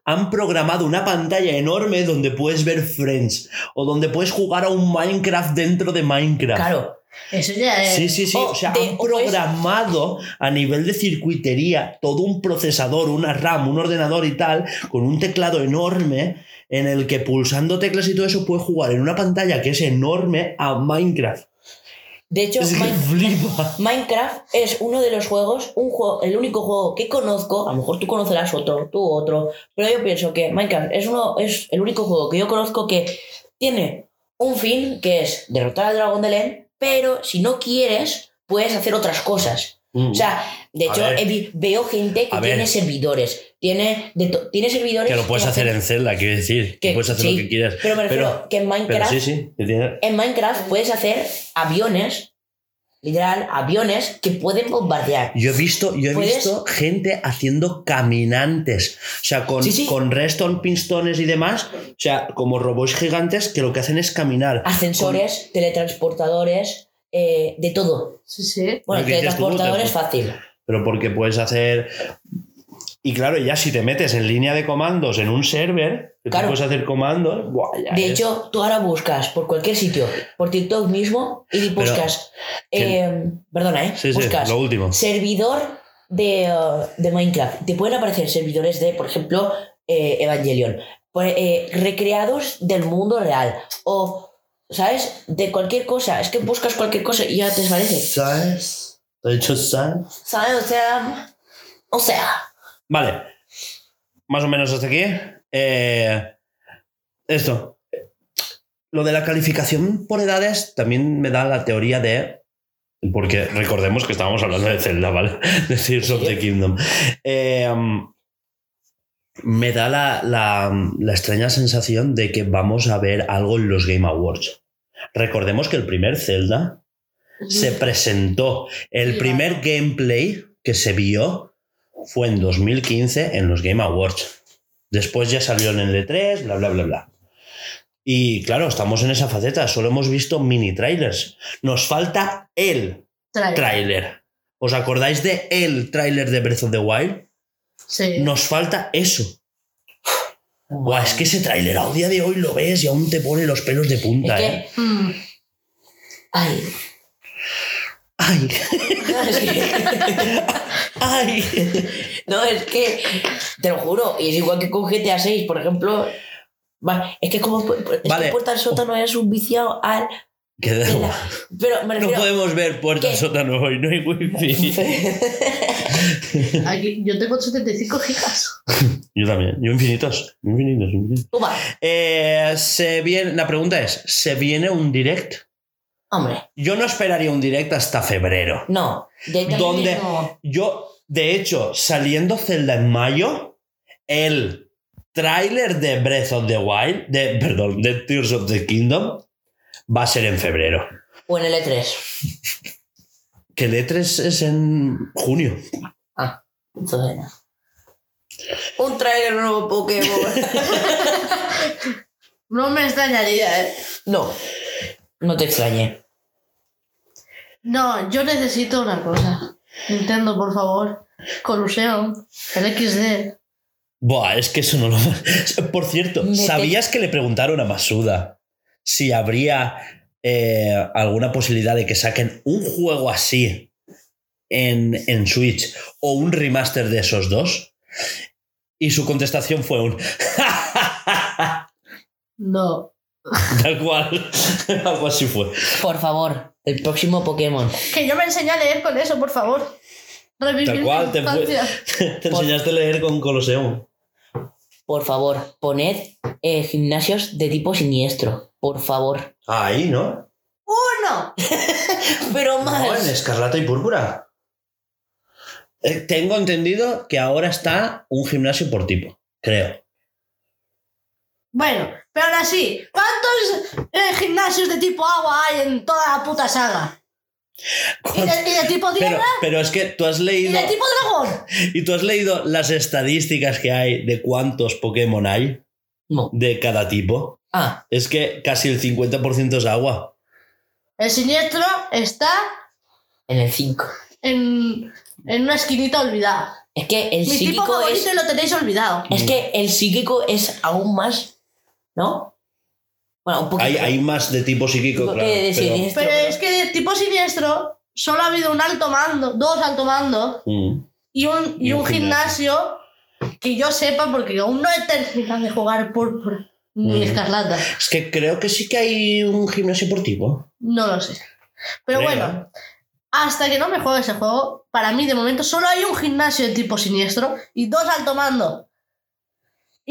han programado una pantalla enorme donde puedes ver Friends o donde puedes jugar a un Minecraft dentro de Minecraft. Claro, Eso ya es. Sí, sí, sí. O O sea, de- han programado a nivel de circuitería todo un procesador, una RAM, un ordenador y tal, con un teclado enorme en el que pulsando teclas y todo eso puedes jugar en una pantalla que es enorme a Minecraft. De hecho, Es que Min- flipa. Minecraft es uno de los juegos, un juego, el único juego que conozco, a lo mejor tú conocerás otro, tú otro, pero yo pienso que Minecraft es uno, es el único juego que yo conozco que tiene un fin, que es derrotar al dragón de Len, pero si no quieres, puedes hacer otras cosas. O sea, de Mm. Hecho, ver. veo gente que ver. tiene servidores, tiene, de tiene servidores que lo puedes que hacer en Zelda, quiero decir. Que, que- puedes hacer sí, lo que quieras. Pero me refiero que en pero Minecraft sí, sí. que tiene- en Minecraft puedes hacer aviones, literal, aviones que pueden bombardear. Yo he visto, yo he ¿Puedes? visto gente haciendo caminantes. O sea, con, Sí, sí. con redstone, pinstones y demás. O sea, como robots gigantes que lo que hacen es caminar. Ascensores, teletransportadores, eh, de todo. Sí, sí. Bueno, Lo que dices tú, teletransportadores te- fácil. Pero porque puedes hacer. Y claro, ya si te metes en línea de comandos en un server, que tú puedes hacer comandos. buah, ya De es- hecho, tú ahora buscas por cualquier sitio, por TikTok mismo, y buscas. eh, perdona, ¿eh? Sí, sí, buscas lo último. servidor de, uh, de Minecraft. Te pueden aparecer servidores de, por ejemplo, eh, Evangelion. Pues, eh, recreados del mundo real. O, ¿sabes? De cualquier cosa. Es que buscas cualquier cosa y ya te aparece. ¿Sabes? ¿Te he dicho sabes? ¿Sabes? O sea. O sea. Vale. Más o menos hasta aquí. Eh, esto. Lo de la calificación por edades también me da la teoría de. Porque recordemos que estábamos hablando de Zelda, ¿vale? De Tears of the Kingdom. Eh, um, me da la, la- la extraña sensación de que vamos a ver algo en los Game Awards. Recordemos que el primer Zelda se presentó. El primer gameplay que se vio fue en 2015 en los Game Awards. Después ya salió en el E3, bla, bla, bla, bla. Y claro, estamos en esa faceta. Solo hemos visto mini trailers. Nos falta el Trae. tráiler. ¿Os acordáis de el tráiler de Breath of the Wild? Sí. Nos falta eso. Buah, es que ese tráiler a día de hoy lo ves y aún te pone los pelos de punta, Es ¿eh? que. Mm. Ay. ¡Ay! ¡Ay! No, es que, te lo juro, y es igual que con GTA 6, por ejemplo. Va, es que como es Vale. que Puerta al Sótano es un viciado al. Que da de la- pero me No podemos ver puertas ¿Qué? sótano hoy, no hay wifi. Aquí, yo tengo 75 gigas. Yo también, yo infinitos, infinitos, infinitos. Toma, Eh, se viene, la pregunta es, ¿se viene un direct? Hombre, Yo no esperaría un direct hasta febrero. no. De ¿Dónde? no. Yo, de hecho, saliendo Zelda en mayo, el tráiler de Breath of the Wild, de, perdón, de Tears of the Kingdom, va a ser en febrero. O en el E3. Que el E3 es en junio. Ah, entonces no. Un trailer nuevo Pokémon. No me extrañaría, ¿eh? no, no te extrañe. No, yo necesito una cosa. Nintendo, por favor. Colusión. El XD. Buah, es que eso no lo... Por cierto, Me te- ¿sabías que le preguntaron a Masuda si habría eh, alguna posibilidad de que saquen un juego así en, en Switch o un remaster de esos dos? Y su contestación fue un... No. Tal cual. Algo así fue. Por favor, el próximo Pokémon. Que yo me enseñé a leer con eso, por favor. Revivir Tal mi cual, te, fue- infancia. te enseñaste a leer con Colosseum. Por favor, poned eh, gimnasios de tipo siniestro. Por favor. Ahí, ¿no? ¡Uno! Pero No, más. en Escarlata y Púrpura. Eh, tengo entendido que ahora está un gimnasio por tipo, creo. Bueno, pero aún así, ¿cuántos eh, gimnasios de tipo agua hay en toda la puta saga? ¿Y de, y de tipo tierra? pero es que tú has ¿Y leído de tipo dragón? y tú has leído las estadísticas que hay de cuántos Pokémon hay No. de cada tipo. Ah, Es que casi el 50% es agua. El siniestro está en el 5. en, en una esquinita olvidada. Es que el Mi tipo psíquico favorito es. y lo tenéis olvidado. Es que el psíquico es aún más. ¿No? Bueno, un poquito. Hay, hay más de tipo psíquico, Eh, claro. de pero- es que de tipo siniestro solo ha habido un alto mando, dos alto mando Mm. y un, y Y un un gimnasio que yo sepa porque aún no he terminado de jugar púrpura ni Mm. escarlata. Es que creo que sí que hay un gimnasio por tipo. No lo sé. Pero Creo. bueno, hasta que no me juegue ese juego, para mí de momento solo hay un gimnasio de tipo siniestro y dos alto mando.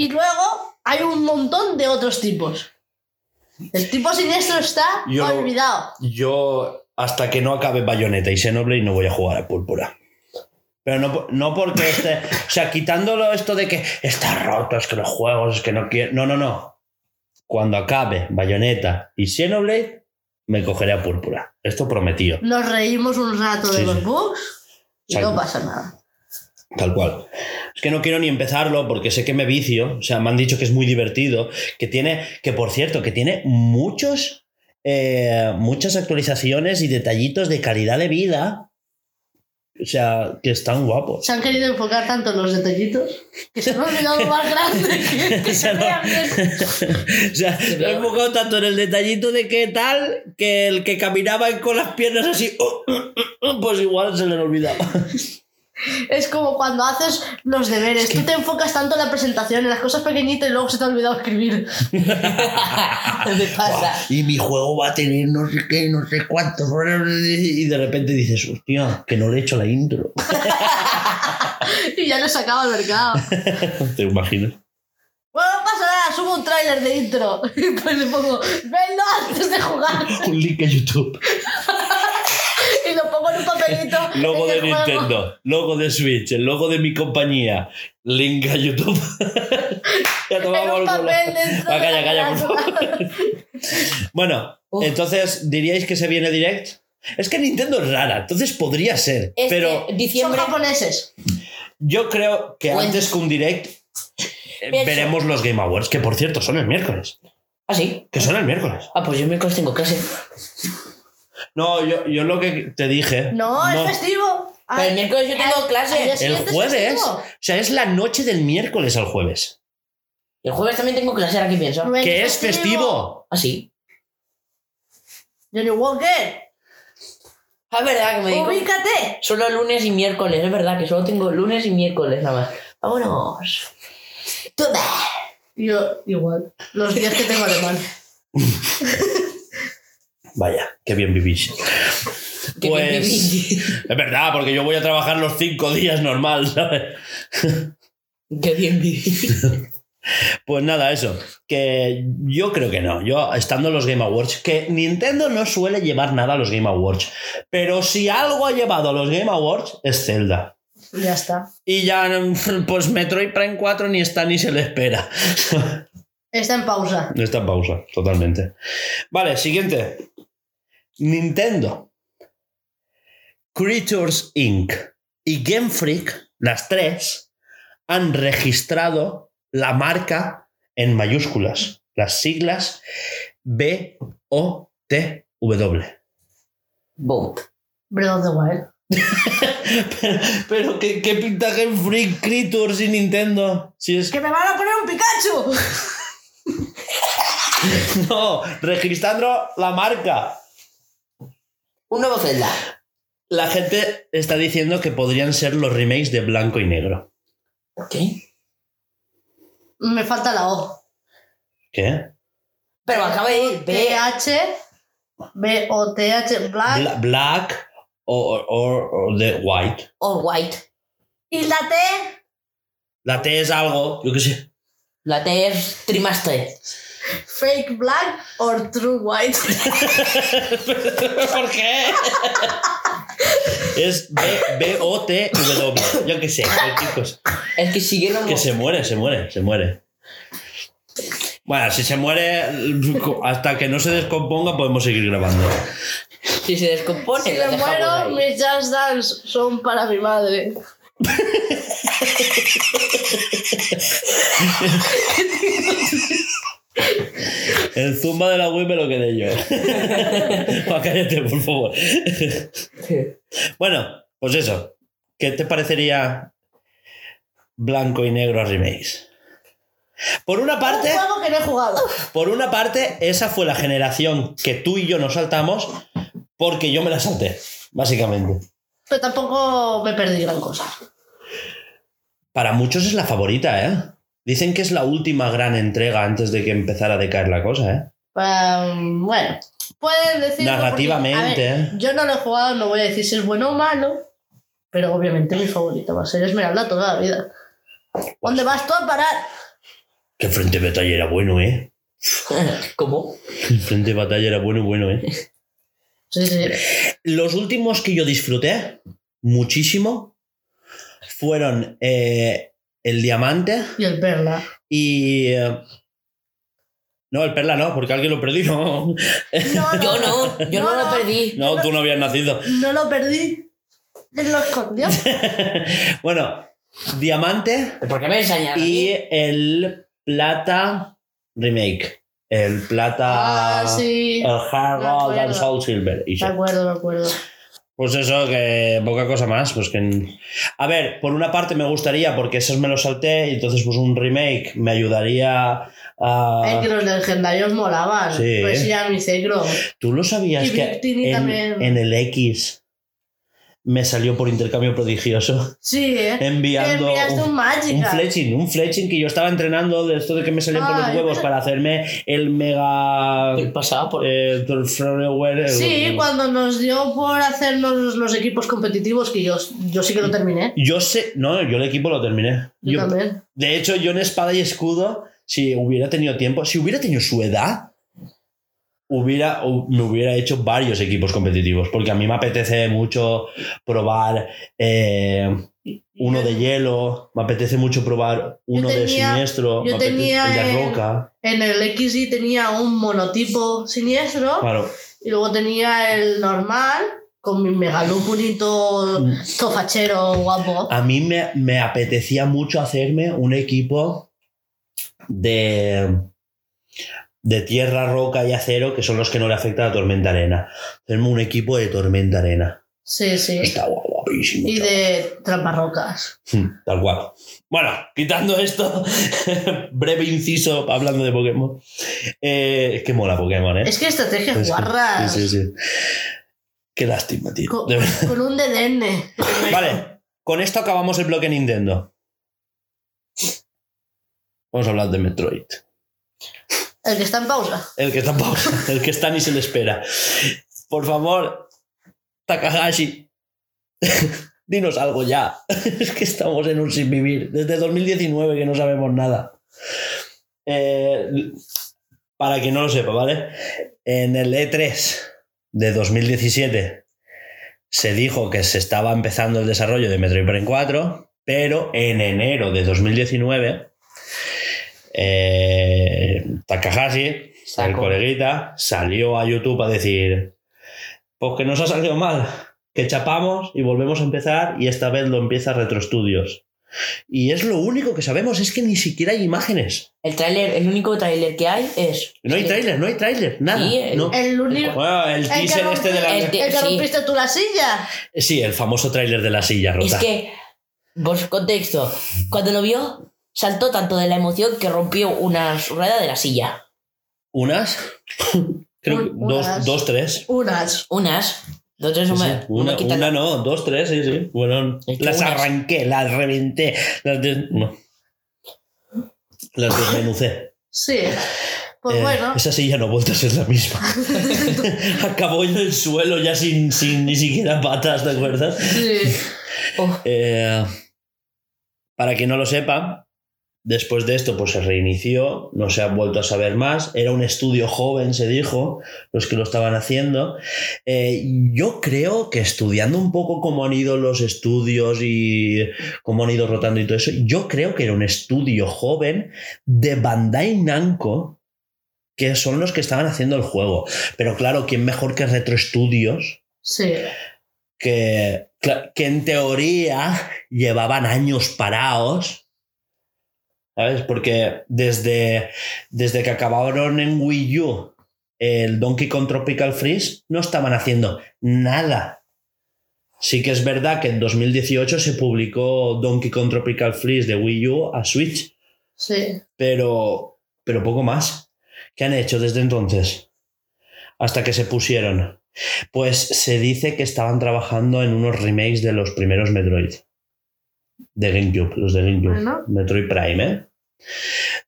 Y luego hay un montón de otros tipos. El tipo siniestro está Yo- olvidado. Yo, hasta que no acabe Bayonetta y Xenoblade, no voy a jugar a Púrpura. Pero no, no porque esté. O sea, quitándolo esto de que está roto, es que los juegos, es que no quiero. No, no, no. Cuando acabe Bayonetta y Xenoblade, me cogeré a Púrpura. Esto prometido. Nos reímos un rato de Sí, los bugs y Exacto. no pasa nada. Tal cual. Es que no quiero ni empezarlo porque sé que me vicio. O sea, me han dicho que es muy divertido. Que tiene, que por cierto, que tiene muchos, eh, muchas actualizaciones y detallitos de calidad de vida. O sea, que están guapos. Se han querido enfocar tanto en los detallitos que se han olvidado lo más grande que, que se vean bien. o sea, me he enfocado tanto en el detallito de qué tal que el que caminaba con las piernas así, pues igual se le han olvidado. Es como cuando haces los deberes. Tú te enfocas tanto en la presentación, en las cosas pequeñitas y luego se te ha olvidado escribir. Pasa. Y mi juego va a tener no sé qué, no sé cuántos. Y de repente dices, hostia, que no le he hecho la intro. y ya lo he sacado al mercado. ¿Te imaginas? Bueno, no pasa nada, subo un tráiler de intro. Y pues le pongo, venlo antes de jugar. Un link a YouTube. Papelito. Logo de el juego. Nintendo, logo de Switch, el logo de mi compañía, link a YouTube. ya tomamos el papel Va, de calla, la calla, por favor. Bueno, Uf. entonces, ¿diríais que se viene direct? Es que Nintendo es rara, entonces podría ser. Es pero que Son diciembre. japoneses. yo creo que antes que un direct eh, Pienso- veremos los Game Awards, que por cierto son el miércoles. ¿Ah, sí? Que son el miércoles. Ah, pues yo miércoles tengo clase. No, yo, yo lo que te dije. No, es festivo. Pero el miércoles yo tengo clase. El siguiente es jueves. O sea, es la noche del miércoles al jueves. El jueves también tengo clase, ahora que pienso. Rubén, Que es festivo. Ah, sí. Johnny Walker, Ah, es verdad que me digo. ubícate. Solo lunes y miércoles, es verdad que solo tengo lunes y miércoles nada más. Vámonos. Toma. Yo, igual. Los días que tengo alemán. Vaya, qué bien vivís. Qué bien Pues es verdad, porque yo voy a trabajar los cinco días normal, ¿sabes? Qué bien viví. Pues nada, eso. Que yo creo que no. Yo, estando en los Game Awards, que Nintendo no suele llevar nada a los Game Awards. Pero si algo ha llevado a los Game Awards, es Zelda. Ya está. Y ya, pues Metroid Prime 4 ni está ni se le espera. Está en pausa. Está en pausa, totalmente. Vale, siguiente. Nintendo, Creatures Inc. y Game Freak, las tres, han registrado la marca en mayúsculas, las siglas B-O-T-W. Boom. Breath of the Wild. Pero, pero ¿qué, qué pinta Game Freak, Creatures y Nintendo? Si es ¡Que me van a poner un Pikachu! no, registrando la marca. Un nuevo Zelda. La gente está diciendo que podrían ser los remakes de blanco y negro. ¿Qué? Me falta la O. ¿Qué? Pero acaba de ir. B. T-H. B-O-T-H. Black. Bla- black o, o, o the white. O White. Y la T. La T es algo, yo qué sé. La T es Trimaster. Fake black or true white. ¿Por qué? es B- B-O-T-W. Yo qué sé, cosa. Es que siguieron. Que se muere, se muere, se muere. Bueno, si se muere, hasta que no se descomponga, podemos seguir grabando. Si se descompone, Si me muero, ahí. mis Just Dance son para mi madre. El zumba de la Wii me lo quedé yo. Va, cállate, por favor. Bueno, pues eso. ¿Qué te parecería blanco y negro a remakes? Por una Un parte, juego que no he jugado. por una parte, esa fue la generación que tú y yo nos saltamos porque yo me la salté, básicamente. Pero tampoco me perdí gran cosa. Para muchos es la favorita, ¿eh? Dicen que es la última gran entrega antes de que empezara a decaer la cosa, ¿eh? Um, bueno, pueden decir. Narrativamente. yo no lo he jugado, no voy a decir si es bueno o malo. Pero obviamente mi favorito va a ser Esmeralda toda la vida. ¿Dónde vas tú a parar? Que el frente de batalla era bueno, ¿eh? ¿Cómo? El frente de batalla era bueno, bueno, ¿eh? Sí, sí. Los últimos que yo disfruté muchísimo fueron eh, el diamante Y el Perla. y... eh, no, el perla no, porque alguien lo perdió. No, No, Yo no, yo no, No, lo perdí. no tú no habías nacido. No lo perdí. Él lo escondió. bueno, diamante ¿Por qué me enseñan? y el plata remake. El plata... Ah, sí. El Hard Gold and. Soul Silver. y. Me acuerdo, me acuerdo. Pues eso, que poca cosa más. Pues que. A ver, por una parte me gustaría, porque esos me los salté, y entonces, pues un remake me ayudaría a. Es que los legendarios molaban. Sí. Pues ya mi. ¿Tú lo sabías Y que en, también. en el X me salió por intercambio prodigioso? Sí, ¿eh? Enviando un, un fletching, un fletching que yo estaba entrenando de esto de que me salían por los huevos para hacerme el mega. ¿Qué pasaba por.? Eh, Thrower, Sí, cuando nos dio por hacernos los equipos competitivos, que yo, yo sí que lo terminé. Yo sé, no, yo el equipo lo terminé. Yo, Yo- también. De hecho, yo en espada y escudo, si hubiera tenido tiempo, si hubiera tenido su edad, hubiera, hu- me hubiera hecho varios equipos competitivos, porque a mí me apetece mucho probar eh, uno de hielo, me apetece mucho probar uno de siniestro, yo me apetece- tenía el de en- roca. En el XY tenía un monotipo siniestro Claro, y luego tenía el normal con mi megalupulito Mm. tofachero guapo. a mí me, me apetecía mucho hacerme un equipo de, de tierra, roca y acero, que son los que no le afecta a la tormenta arena. Hacerme un equipo de tormenta arena. Sí, sí. Está guapísimo. Y chaval. de tramparrocas. Hmm, Tal cual. Bueno, quitando esto, breve inciso hablando de Pokémon. Eh, es que mola Pokémon, ¿eh? Es que estrategias Es que- guarras. Sí, sí, sí. Qué lástima, tío. Con, De con un DDN. Vale, con esto acabamos el bloque Nintendo. Vamos a hablar de Metroid. El que está en pausa. El que está en pausa, el que está ni se le espera. Por favor, Takahashi, dinos algo ya. Es que estamos en un sin vivir. Desde 2019 que no sabemos nada. Eh, para quien no lo sepa, ¿vale? En el E3 de 2017 se dijo que se estaba empezando el desarrollo de Metroid Prime 4, pero en enero de 2019 eh, Takahashi, el Sacó. coleguita, salió a YouTube a decir, pues que nos ha salido mal, que chapamos y volvemos a empezar y esta vez lo empieza Retro Studios. Y es lo único que sabemos, es que ni siquiera hay imágenes. El tráiler, el único tráiler que hay es. No hay tráiler, no hay tráiler, nada. Sí, el- no. El único. Bueno, el El teaser este de la... el de- El que sí. rompiste tú la silla. Sí, el famoso tráiler de la silla rota. Es que. Vos, contexto. Cuando lo vio, saltó tanto de la emoción que rompió una rueda de la silla. ¿Unas? Creo que Un- dos, dos, tres. Unas. Unas. Dos, tres, Sí, no sí. Una, una no, dos, tres, sí, sí. Bueno, Es que las unas- arranqué, las reventé, las des- no. Las desmenucé. Sí. Pues Eh, bueno. Esa silla no ha vuelto a ser la misma. Acabó en el suelo ya sin, sin ni siquiera patas, ¿te acuerdas? Sí. Oh, Eh, para quien no lo sepa, después de esto pues se reinició, no se ha vuelto a saber más. Era un estudio joven, se dijo, los que lo estaban haciendo. Eh, yo creo que estudiando un poco cómo han ido los estudios y cómo han ido rotando y todo eso, yo creo que era un estudio joven de Bandai Namco que son los que estaban haciendo el juego. Pero claro, ¿quién mejor que Retro Studios? Sí. que, que en teoría llevaban años parados. ¿Sabes? Porque desde, desde que acabaron en Wii U el Donkey Kong Tropical Freeze no estaban haciendo nada. Sí que es verdad que en 2018 se publicó Donkey Kong Tropical Freeze de Wii U a Switch. Sí. pero, pero poco más. ¿Qué han hecho desde entonces? Hasta que se pusieron. Pues se dice que estaban trabajando en unos remakes de los primeros Metroid. De GameCube, los de GameCube. Metroid Prime, ¿eh?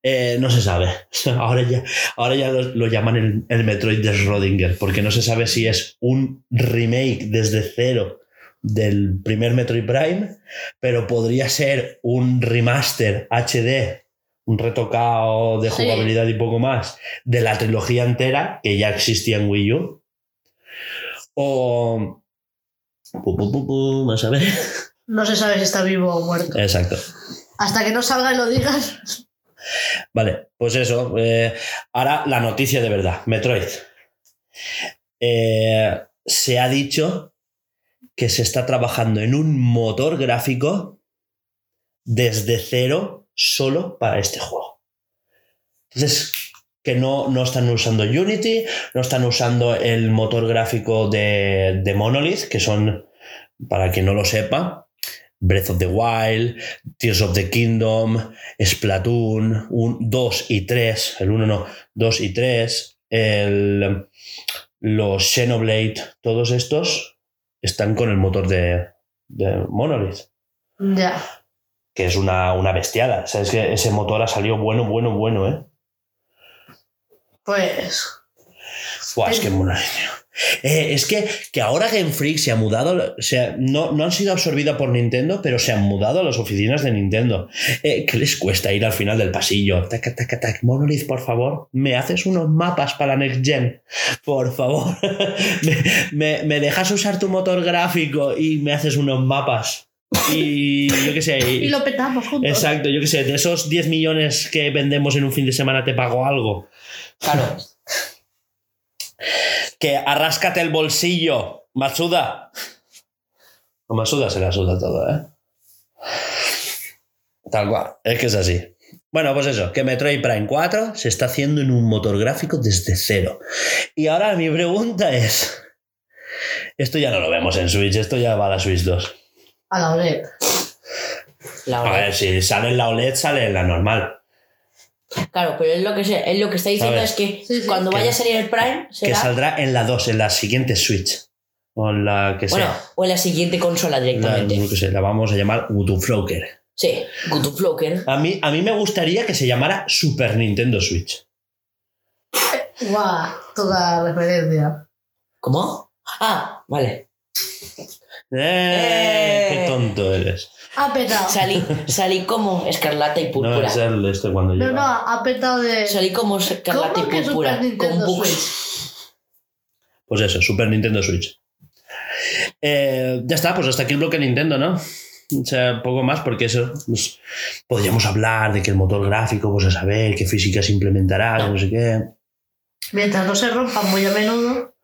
Eh, no se sabe. Ahora ya, ahora ya lo, lo llaman el, el Metroid de Schrödinger, porque no se sabe si es un remake desde cero del primer Metroid Prime, pero podría ser un remaster HD, un retocado de Sí. jugabilidad y poco más, de la trilogía entera que ya existía en Wii U. O. Pu, pu, pu, pu, Vamos a ver. No se sabe si está vivo o muerto. Exacto. Hasta que no salga y lo digas. Vale, pues eso. eh, ahora la noticia de verdad. Metroid. Eh, se ha dicho que se está trabajando en un motor gráfico desde cero solo para este juego. Entonces, que no, no están usando Unity, no están usando el motor gráfico de, de Monolith, que son, para quien no lo sepa, Breath of the Wild, Tears of the Kingdom, Splatoon 2 y 3, el 1 no, 2 y 3, el, los Xenoblade, todos estos están con el motor de, de Monolith, Ya. que es una, una bestiada. Sabes que ese motor ha salido bueno, bueno, bueno, ¿eh? Pues. Buah, es que Monolith. Eh, es que, que ahora Game Freak se ha mudado, se ha- no, no han sido absorbidas por Nintendo, pero se han mudado a las oficinas de Nintendo. Eh, ¿Qué les cuesta ir al final del pasillo? Tac, tac, tac. Monolith, por favor, ¿me haces unos mapas para Next Gen? Por favor, ¿Me, me, me dejas usar tu motor gráfico y me haces unos mapas? Y yo qué sé. Y lo petamos juntos. Exacto, yo qué sé, de esos 10 millones que vendemos en un fin de semana te pago algo. Claro. Que arráscate el bolsillo, Matsuda. A Matsuda se la suda todo, ¿eh? Tal cual, es que es así. Bueno, pues eso, que Metroid Prime 4 se está haciendo en un motor gráfico desde cero. Y ahora mi pregunta es... Esto ya no lo vemos en Switch, esto ya va a la Switch 2. A la OLED. La A verdad. ver, si sale en la OLED, sale en la normal. Claro, pero es lo que, se- es lo que está diciendo ¿Sabes? es que Sí, sí. cuando Que- vaya a salir el Prime Que será. saldrá en la 2, en la siguiente Switch. O en la que Bueno, sea. o en la siguiente consola La, directamente. yo qué sé, la vamos a llamar Utufloker. Sí, Good to Floker. A mí, a mí me gustaría que se llamara Super Nintendo Switch. Guau, toda referencia. ¿Cómo? Ah, vale. ¡Eh! ¡Eh! ¡Qué tonto eres! Ha petado. Salí, salí como escarlata y No, púrpura. es el este cuando No, llega. no, ha petado de. Salí como escarlata ¿Cómo y que púrpura. Super Nintendo bugs. Switch? Pues eso, Super Nintendo Switch. Eh, ya está, pues hasta aquí el bloque Nintendo, ¿no? O sea, poco más, porque eso. pues, podríamos hablar de que el motor gráfico, pues a saber qué física se implementará, no sé qué. Mientras no se rompan muy a menudo.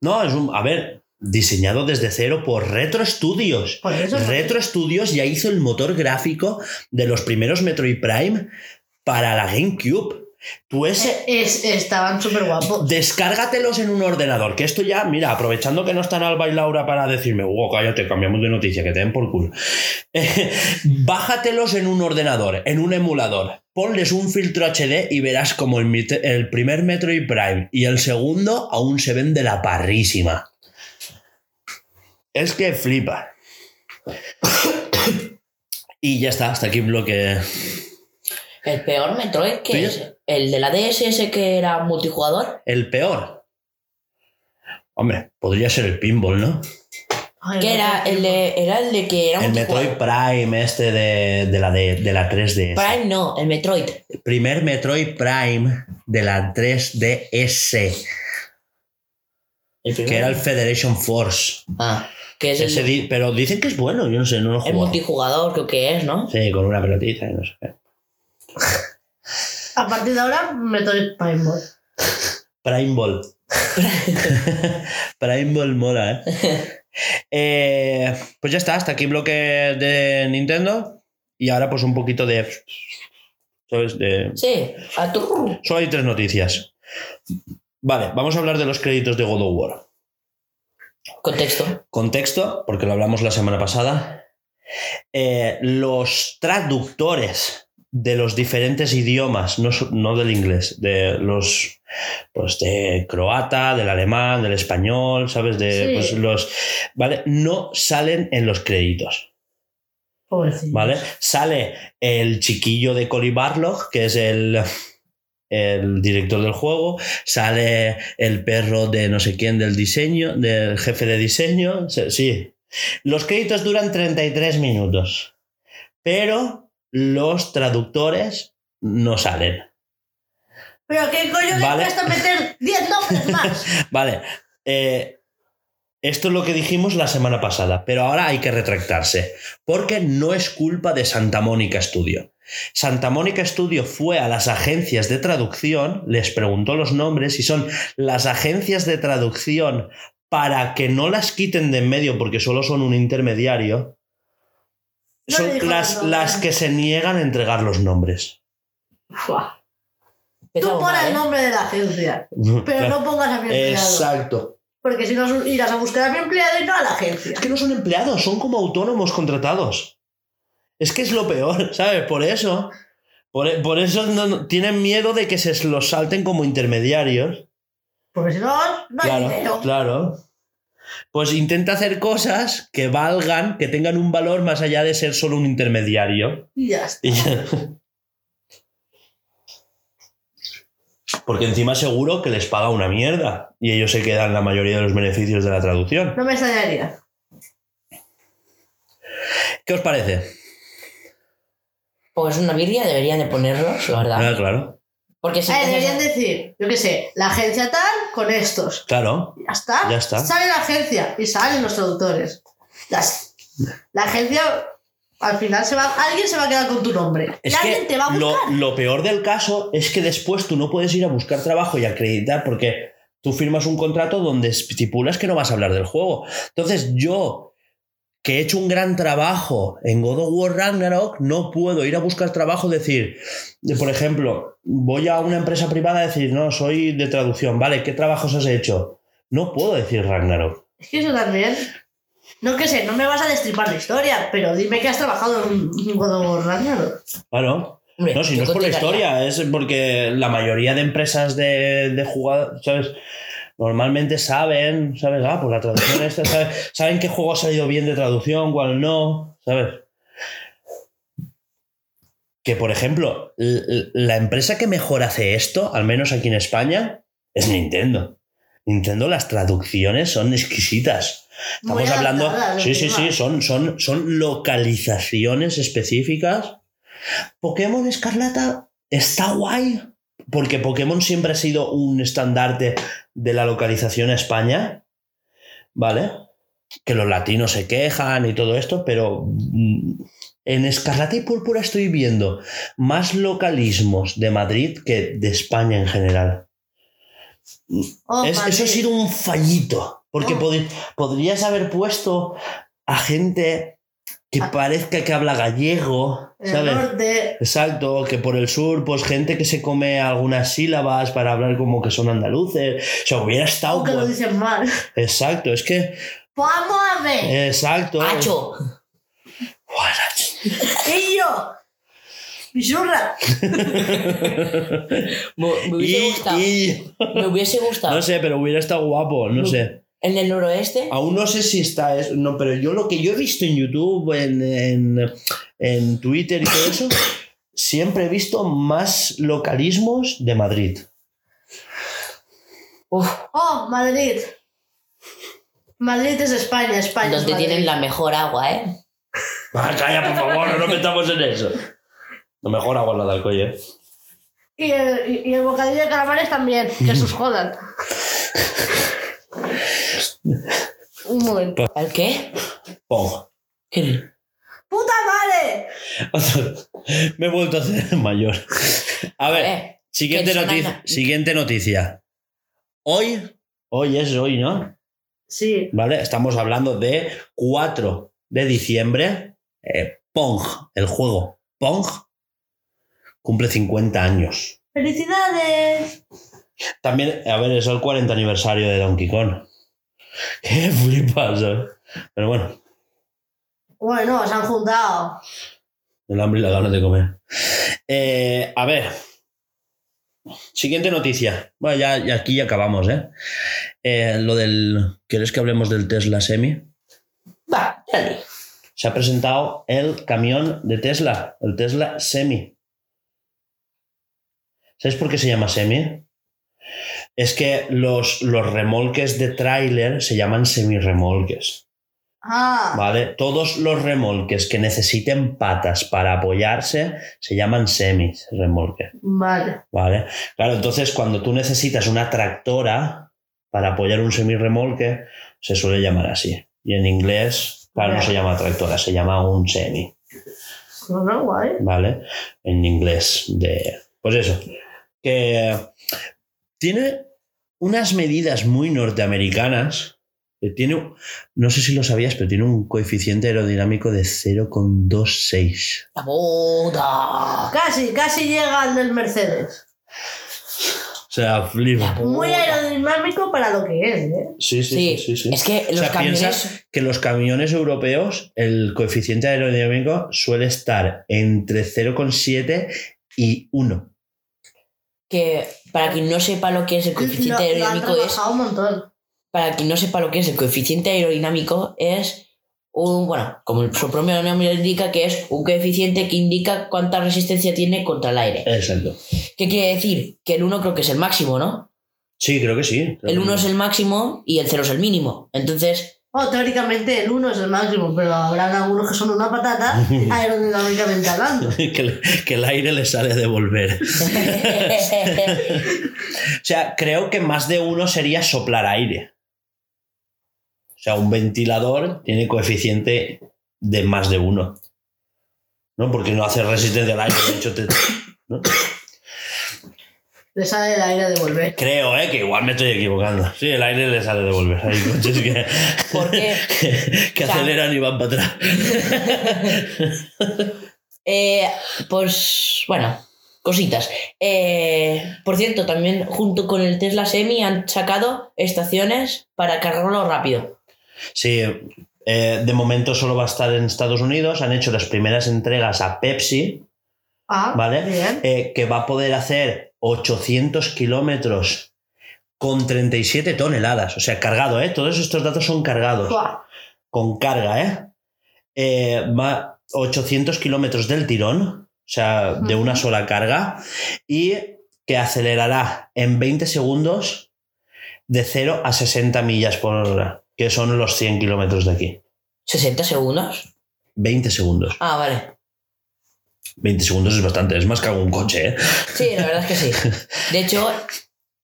No, es un. A ver, diseñado desde cero por Retro Studios. Por eso. Retro Studios ya hizo el motor gráfico de los primeros Metroid Prime para la GameCube. Tú ese. Es, estaban súper guapos. Descárgatelos en un ordenador, que esto ya, mira, aprovechando que no están Alba y Laura para decirme, wow, cállate, cambiamos de noticia, que te den por culo. Eh, bájatelos en un ordenador, en un emulador, ponles un filtro HD y verás como el, el primer Metroid Prime y el segundo aún se ven de la parrísima. Es que flipa. y ya está, hasta aquí un bloque. El peor Metroid que es el de la DS ese que era multijugador. El peor. Hombre, podría ser el pinball, ¿no? Ay, Que era el de, era el de que era El Metroid. Prime este de, de la, de, de la 3DS. Prime no, el Metroid. Primer Metroid Prime de la 3DS. El Que era el Federation Force. Ah, que es el, Ese di- pero dicen que es bueno, yo no sé, no lo he el jugado. multijugador, creo que es, ¿no? Sí, con una pelotita y no sé qué. A partir de ahora, Metroid Prime Ball. Prime Ball. Prime Ball mola, ¿eh? Eh, Pues ya está, hasta aquí bloque de Nintendo. Y ahora pues un poquito de... ¿Sabes? De, Sí, a tu. Solo hay tres noticias. Vale, vamos a hablar de los créditos de God of War. Contexto. Contexto, porque lo hablamos la semana pasada. Eh, los traductores de los diferentes idiomas, no, no del inglés, de los pues de croata, del alemán, del español, ¿sabes? De Sí. pues, los ¿vale? No salen en los créditos, Pobrecillo. ¿vale? Sale el chiquillo de Cory Barlog, que es el el director del juego, sale el perro de no sé quién del diseño, del jefe de diseño, se- sí. Los créditos duran 33 minutos, pero los traductores no salen. Pero ¿qué coño le Vale. cuesta meter 10 nombres más? Vale, eh, esto es lo que dijimos la semana pasada, pero ahora hay que retractarse, porque no es culpa de Santa Mónica Studio. Santa Mónica Studio fue a las agencias de traducción, les preguntó los nombres y son las agencias de traducción para que no las quiten de en medio porque solo son un intermediario. No Son las, las que se niegan a entregar los nombres. Tú pon el nombre de la agencia, pero no pongas a mi empleado. Exacto. Porque si no irás a buscar a mi empleado y no a la agencia. Es que no son empleados, son como autónomos contratados. Es que es lo peor, ¿sabes? Por eso. Por, por eso no- no- tienen miedo de que se los salten como intermediarios. Porque si no, no hay Claro, dinero. claro. Pues intenta hacer cosas que valgan, que tengan un valor más allá de ser solo un intermediario. Y ya está. Y ya. Porque encima seguro que les paga una mierda y ellos se quedan la mayoría de los beneficios de la traducción. No me extrañaría. ¿Qué os parece? Pues una birria deberían de ponerlos, la verdad. Ah, claro. Porque si Eh, deberían a- decir, yo qué sé, la agencia tal con estos. Claro. Ya está. Ya está. Sale la agencia y salen los traductores. Las- La agencia, al final, se va, alguien se va a quedar con tu nombre. Es y alguien que te va a lo, buscar. lo peor del caso es que después tú no puedes ir a buscar trabajo y acreditar porque tú firmas un contrato donde estipulas que no vas a hablar del juego. Entonces yo, que he hecho un gran trabajo en God of War Ragnarok, no puedo ir a buscar trabajo decir, de, por ejemplo, voy a una empresa privada a decir, no, soy de traducción, vale, ¿qué trabajos has hecho? No puedo decir Ragnarok. Es que eso también. No que sé, no me vas a destripar la historia, pero dime que has trabajado en un God of War Ragnarok. Claro. Hombre, No, si no es por la historia, es porque la mayoría de empresas de, de jugadores, ¿sabes? Normalmente saben, ¿sabes? Ah, pues la traducción esta, ¿sabes? Saben qué juego ha salido bien de traducción, cuál no, ¿sabes? Que, por ejemplo, la empresa que mejor hace esto, al menos aquí en España, es Nintendo. Nintendo, las traducciones son exquisitas. Muy Estamos hablando. Sí, sí, sí, son, son, son localizaciones específicas. Pokémon Escarlata está guay. Porque Pokémon siempre ha sido un estandarte de la localización a España. ¿Vale? Que los latinos se quejan y todo esto, pero mm, en Escarlata y Púrpura estoy viendo más localismos de Madrid que de España en general. Oh, Es- eso ha sido un fallito. Porque Oh. pod- podrías haber puesto a gente que Ah. parezca que habla gallego, ¿sabes? norte. Exacto, que por el sur, pues gente que se come algunas sílabas para hablar como que son andaluces. O sea, hubiera estado. Aunque lo dicen mal. Exacto, es que. ¡Vamos a ver! Exacto. ¡Hacho! ¡Y yo! ¡Pisurra! Me, me hubiese Y, gustado. y- Me hubiese gustado. no sé, pero hubiera estado guapo, no No. sé. En el noroeste. Aún no sé si está eso, no, pero yo lo que yo he visto en YouTube, en, en, en Twitter y todo eso, siempre he visto más localismos de Madrid. Uf, ¡Oh, Madrid! Madrid es España, España es donde tienen la mejor agua, ¿eh? Ah, calla, por favor, no nos metamos en eso. Lo mejor agua la de Alcoy, ¿eh? Y el, y- y el bocadillo de calamares también, que sus jodan. Un momento. ¿El qué? Pong. ¿Qué? ¡Puta madre! Me he vuelto a hacer mayor. A ver, Eh, siguiente, noticia, siguiente noticia. Hoy, hoy es hoy, ¿no? Sí. ¿Vale? Estamos hablando de 4 de diciembre. eh, Pong, el juego Pong, cumple 50 años. ¡Felicidades! También, a ver, es el 40 aniversario de Donkey Kong. ¡Qué flipas! eh. Pero bueno, Bueno, se han juntado. El hambre y la ganas de comer. Eh, a ver. Siguiente noticia. Bueno, ya, ya aquí ya acabamos, ¿eh? Eh, Lo del. ¿Quieres que hablemos del Tesla Semi? Va, dale. Se ha presentado el camión de Tesla, el Tesla Semi. ¿Sabes por qué se llama Semi? Es que los, los remolques de tráiler se llaman semirremolques. Ah, ¿Vale? Todos los remolques que necesiten patas para apoyarse se llaman semirremolques. vale. ¿Vale? Claro, entonces cuando tú necesitas una tractora para apoyar un semirremolque, se suele llamar así. Y en inglés, claro, no se llama tractora, se llama un semi. Bueno, guay. ¿vale? En inglés de... Pues eso, que tiene unas medidas muy norteamericanas. que Tiene, no sé si lo sabías, pero tiene un coeficiente aerodinámico de 0,26. La boda. Casi, casi llega al del Mercedes. O sea, flipa. Muy aerodinámico para lo que es, ¿eh? Sí, sí, Sí, sí, sí, sí. es que O los sea, camiones... que los camiones europeos, el coeficiente aerodinámico suele estar entre 0,7 y 1. Que para quien no sepa lo que es el coeficiente Lo- lo han aerodinámico es un montón. para quien no sepa lo que es el coeficiente aerodinámico es un bueno como su propio nombre indica que es un coeficiente que indica cuánta resistencia tiene contra el aire Exacto. qué quiere decir que el 1 creo que es el máximo no Sí, creo que sí. el 1 es el máximo y el 0 es el mínimo entonces Bueno, teóricamente el 1 es el máximo, pero habrán algunos que son una patata aerodinámicamente hablando. que, que el aire le sale a devolver. O sea, creo que más de uno sería soplar aire. O sea, un ventilador tiene coeficiente de más de uno. ¿No? Porque no hace resistencia al aire. De hecho, te- ¿no? Le sale el aire a devolver. Creo, ¿eh? Que igual me estoy equivocando. Sí, el aire le sale a devolver. Hay coches que, ¿Por qué? que, que O sea- aceleran y van para atrás. Eh, pues bueno, cositas. Eh, por cierto, también junto con el Tesla Semi han sacado estaciones para cargarlo rápido. Sí, eh, de momento solo va a estar en Estados Unidos. Han hecho las primeras entregas a Pepsi. Ah, ¿Vale? Bien. eh, que va a poder hacer 800 kilómetros con 37 toneladas. O sea, cargado, ¿eh? Todos estos datos son cargados. Con carga, ¿eh? Eh, va 800 kilómetros del tirón, o sea, de una sola carga, y que acelerará en 20 segundos de 0 a 60 millas por hora, que son los 100 kilómetros de aquí. ¿60 segundos? 20 segundos. Ah, vale. 20 segundos es bastante, es más que algún coche, ¿eh? Sí, la verdad es que sí. De hecho,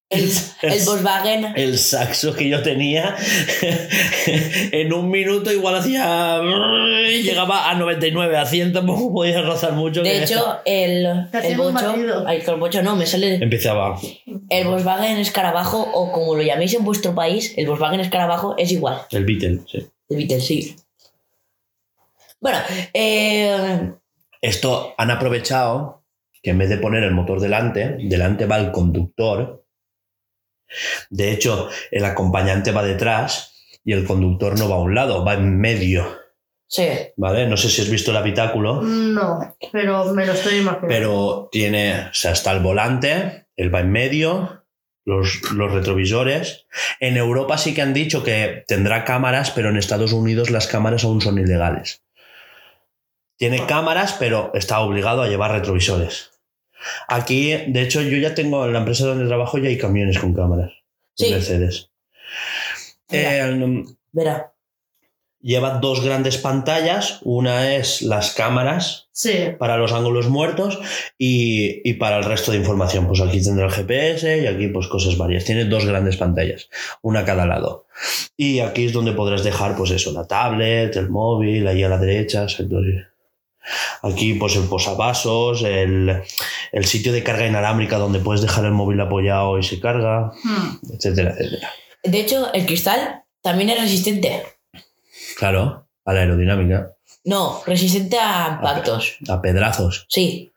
el, el Volkswagen... el saxo que yo tenía en un minuto igual hacía llegaba a 99 a 100 tampoco podía rozar mucho De que hecho, el, el un bocho... Ay, el bocho no, me sale... empezaba El Volkswagen Escarabajo, o como lo llaméis en vuestro país, el Volkswagen Escarabajo es igual. el Beetle sí. El Beetle, sí. Bueno, eh, esto han aprovechado que en vez de poner el motor delante delante va el conductor de hecho el acompañante va detrás y el conductor no va a un lado va en medio sí. vale no sé si has visto el habitáculo No, pero me lo estoy imaginando. pero tiene, o sea, está el volante, él va en medio, los, los retrovisores. En Europa sí que han dicho que tendrá cámaras, pero en Estados Unidos las cámaras aún son ilegales. Tiene cámaras, pero está obligado a llevar retrovisores. Aquí, de hecho, yo ya tengo en la empresa donde trabajo ya hay camiones con cámaras. Sí. Mercedes. Eh, Verá. lleva dos grandes pantallas. Una es las cámaras Sí. para los ángulos muertos y, y para el resto de información. Pues aquí tendrá el GPS y aquí pues cosas varias. Tiene dos grandes pantallas, una a cada lado. Y aquí es donde podrás dejar pues eso, la tablet, el móvil, ahí a la derecha. exacto. Aquí pues el posavasos, el, el sitio de carga inalámbrica donde puedes dejar el móvil apoyado y se carga, Hmm. etcétera, etcétera. De hecho, el cristal también es resistente. Claro, a la aerodinámica, No, resistente a impactos. a pedrazos. Sí.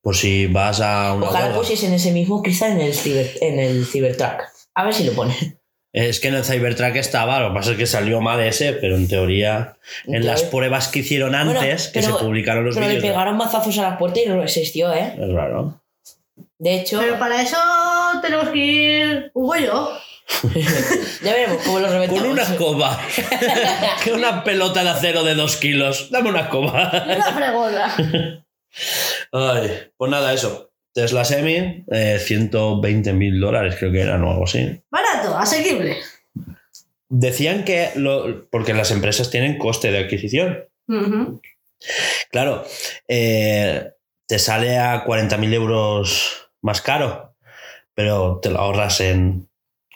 Por si vas a una Ojalá pusiesen ese mismo cristal en el, ciber, en el Cybertruck. A ver si lo ponen. Es que en el Cybertruck estaba, lo que pasa es que salió mal ese, pero en teoría, en En las pruebas que hicieron Bueno, antes, que pero- se publicaron los Pero le vídeos. pegaron mazazos a la puerta y no existió, ¿eh? Es raro. De hecho, Pero para eso tenemos que ir Hugo y yo. ya veremos cómo lo reventamos. Con una escoba. que una pelota de acero de dos kilos. Dame una escoba. Una fregona. Ay, pues nada, eso. Tesla Semi, eh, 120 mil dólares creo que eran o algo así. Barato, asequible. Decían que, lo, porque las empresas tienen coste de adquisición. Claro, eh, te sale a 40.000 euros más caro, pero te lo ahorras en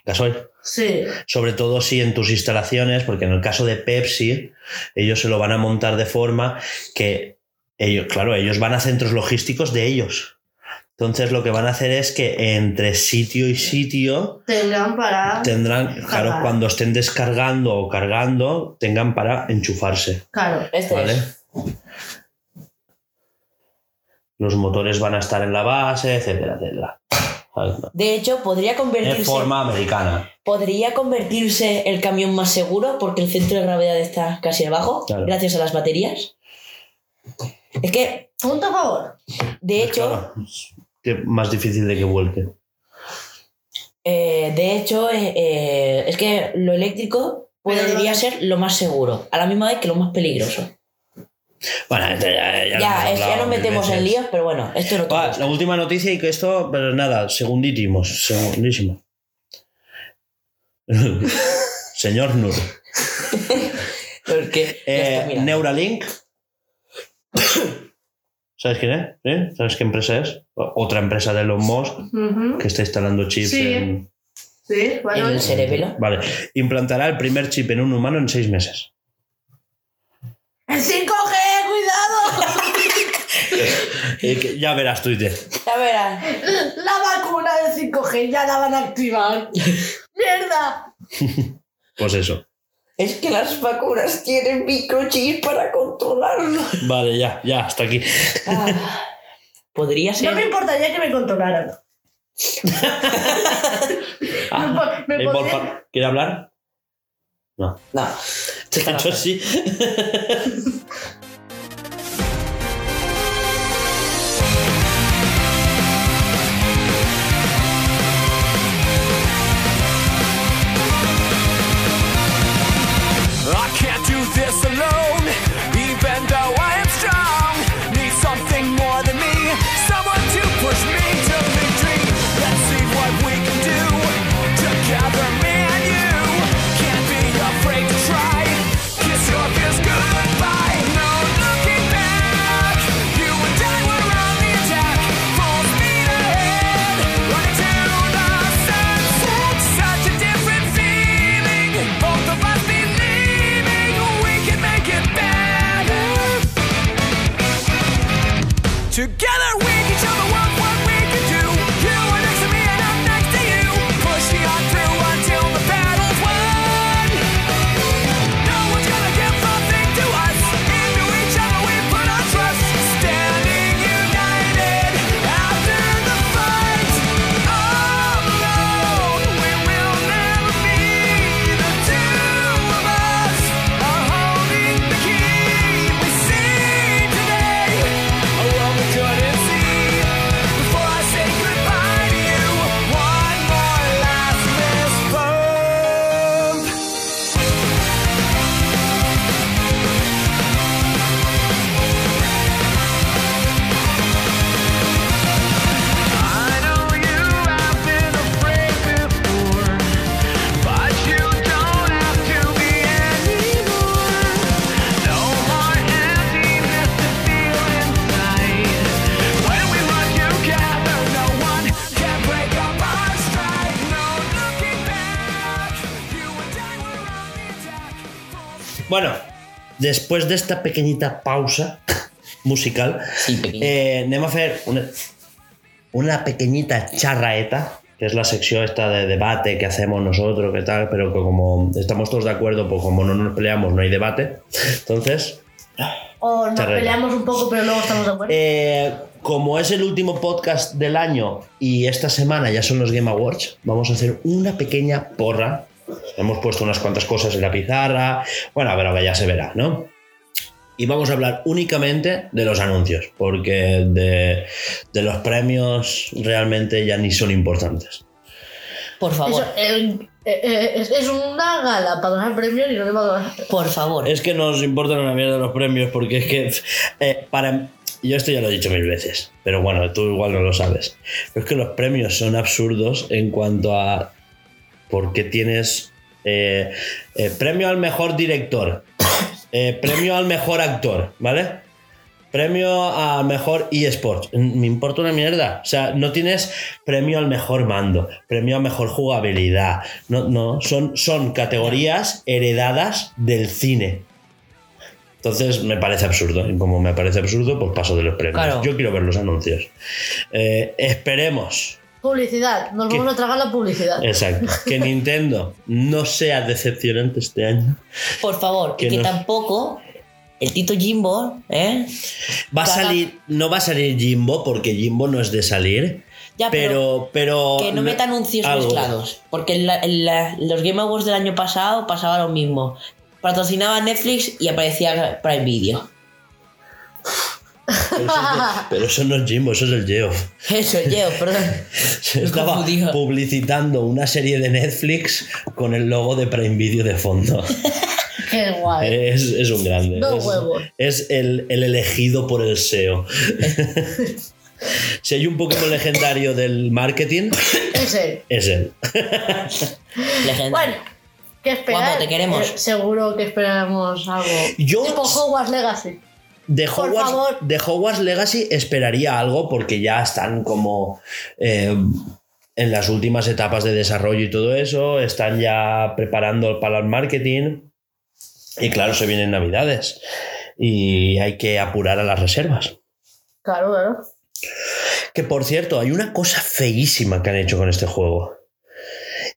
gasoil. Sí. Sobre todo si en tus instalaciones, porque en el caso de Pepsi, ellos se lo van a montar de forma que ellos, claro, ellos van a centros logísticos de ellos. Entonces lo que van a hacer es que entre sitio y sitio Tengan para. tendrán, claro, cuando estén descargando o cargando, tengan para enchufarse. Claro. Este ¿Vale? es. Los motores van a estar en la base, etcétera, etcétera. De hecho, podría De convertirse, forma americana. podría convertirse el camión más seguro porque el centro de gravedad está casi abajo, Claro. gracias a las baterías. Es que, Punto a favor. de hecho, Claro, que más difícil de que vuelque. eh, de hecho, eh, eh, es que lo eléctrico podría ser lo más seguro, a la misma vez que lo más peligroso. Bueno, ya, ya, ya lo Ya, nos metemos en líos, pero bueno, esto no Va, toca. la última noticia y que esto, pero nada, segundísimos, segundísimo. Señor Nur. Porque, Eh. Neuralink. ¿Sabes quién es? ¿Sí? ¿Sabes qué empresa es? Otra empresa de Elon Musk que está instalando chips Sí. en. Sí, bueno. el cerebelo. Vale. Implantará el primer chip en un humano en seis meses. ¡El 5G! ¡Cuidado! Eh, ya verás Twitter. Ya verás. La vacuna del 5G ya la van a activar. ¡Mierda! Pues eso. Es que las vacunas tienen microchips para controlarlo. Vale, ya, ya, hasta aquí. Ah, podría No me importaría que me controlaran. Ah, Me po- me eh, podría- por- ¿Quiere hablar? No. No. Sí. después de esta pequeñita pausa musical, Sí, eh, anem a fer una, una pequeñita charraeta, que es la sección esta de debate que hacemos nosotros, que tal, pero que como estamos todos de acuerdo, pues como no nos peleamos, no hay debate. Entonces, O nos peleamos un poco, pero luego estamos de acuerdo. eh, como es el último podcast del año y esta semana ya son los Game Awards, vamos a hacer una pequeña porra Hemos puesto unas cuantas cosas en la pizarra. Bueno, pero que ya se verá, ¿no? Y vamos a hablar únicamente de los anuncios, porque de, de los premios realmente ya ni son importantes. Por favor, Eso, eh, eh, eh, es, es una gala para donar premios y no le va a donar. por favor. Es que nos importan una mierda los premios, porque es que eh, para. Yo esto ya lo he dicho mil veces, pero bueno, tú igual no lo sabes. Pero es que los premios son absurdos en cuanto a por qué tienes eh, eh, premio al mejor director, eh, premio al mejor actor, ¿vale? Premio al mejor eSports. Me importa una mierda. O sea, no tienes premio al mejor mando, premio a mejor jugabilidad. No, no, son, son categorías heredadas del cine. Entonces me parece absurdo. Y como me parece absurdo, pues paso de los premios. Claro. Yo quiero ver los anuncios. Esperemos Publicidad, nos vamos a tragar la publicidad. Exacto. Que Nintendo no sea decepcionante este año. Por favor, Que y que no- tampoco el Tito Jimbo, ¿eh? Va a salir, no va a salir Jimbo, porque Jimbo no es de salir. Ya, pero, pero, pero. que no meta anuncios algo. mezclados. Porque en, la- en la- los Game Awards del año pasado pasaba lo mismo. Patrocinaba Netflix y aparecía Prime Video. Pero eso, es de- pero eso no es Jimbo, eso es el Geoff. Eso, yo, perdón. Se estaba publicitando una serie de Netflix con el logo de Prime Video de fondo. Qué guay. Es, es un grande. Dos es, huevos. es el, el elegido por el SEO. si hay un Pokémon legendario del marketing, es él. Legendario. Bueno, ¿qué esperar? Guapo, te queremos. Eh, seguro que esperamos algo. Yo- Tipo Hogwarts Legacy. De Hogwarts, de Hogwarts Legacy esperaría algo porque ya están como eh, en las últimas etapas de desarrollo y todo eso, están ya preparando para el marketing y claro, se vienen navidades y hay que apurar a las reservas. Claro, claro. Que por cierto, hay una cosa feísima que han hecho con este juego.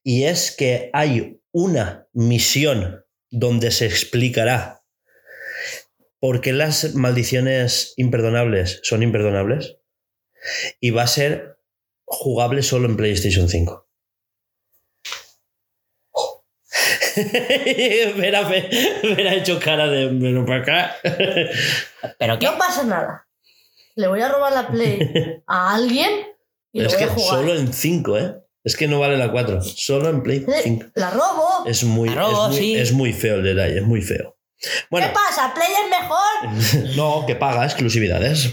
Y es que hay una misión donde se explicará por qué las maldiciones imperdonables son imperdonables. Y va a ser jugable solo en PlayStation 5. Vera, Vera ha hecho cara de pero para acá. ¿Pero qué? No pasa nada. Le voy a robar la Play a alguien y es lo voy que a jugar. solo en 5, ¿eh? Es que no vale la 4. Solo en Play Eh, 5. La robo. Es muy, La robo, es, muy sí. es muy feo el detalle, es muy feo. Bueno, ¿Qué pasa? ¿Play es mejor? no, que paga exclusividades.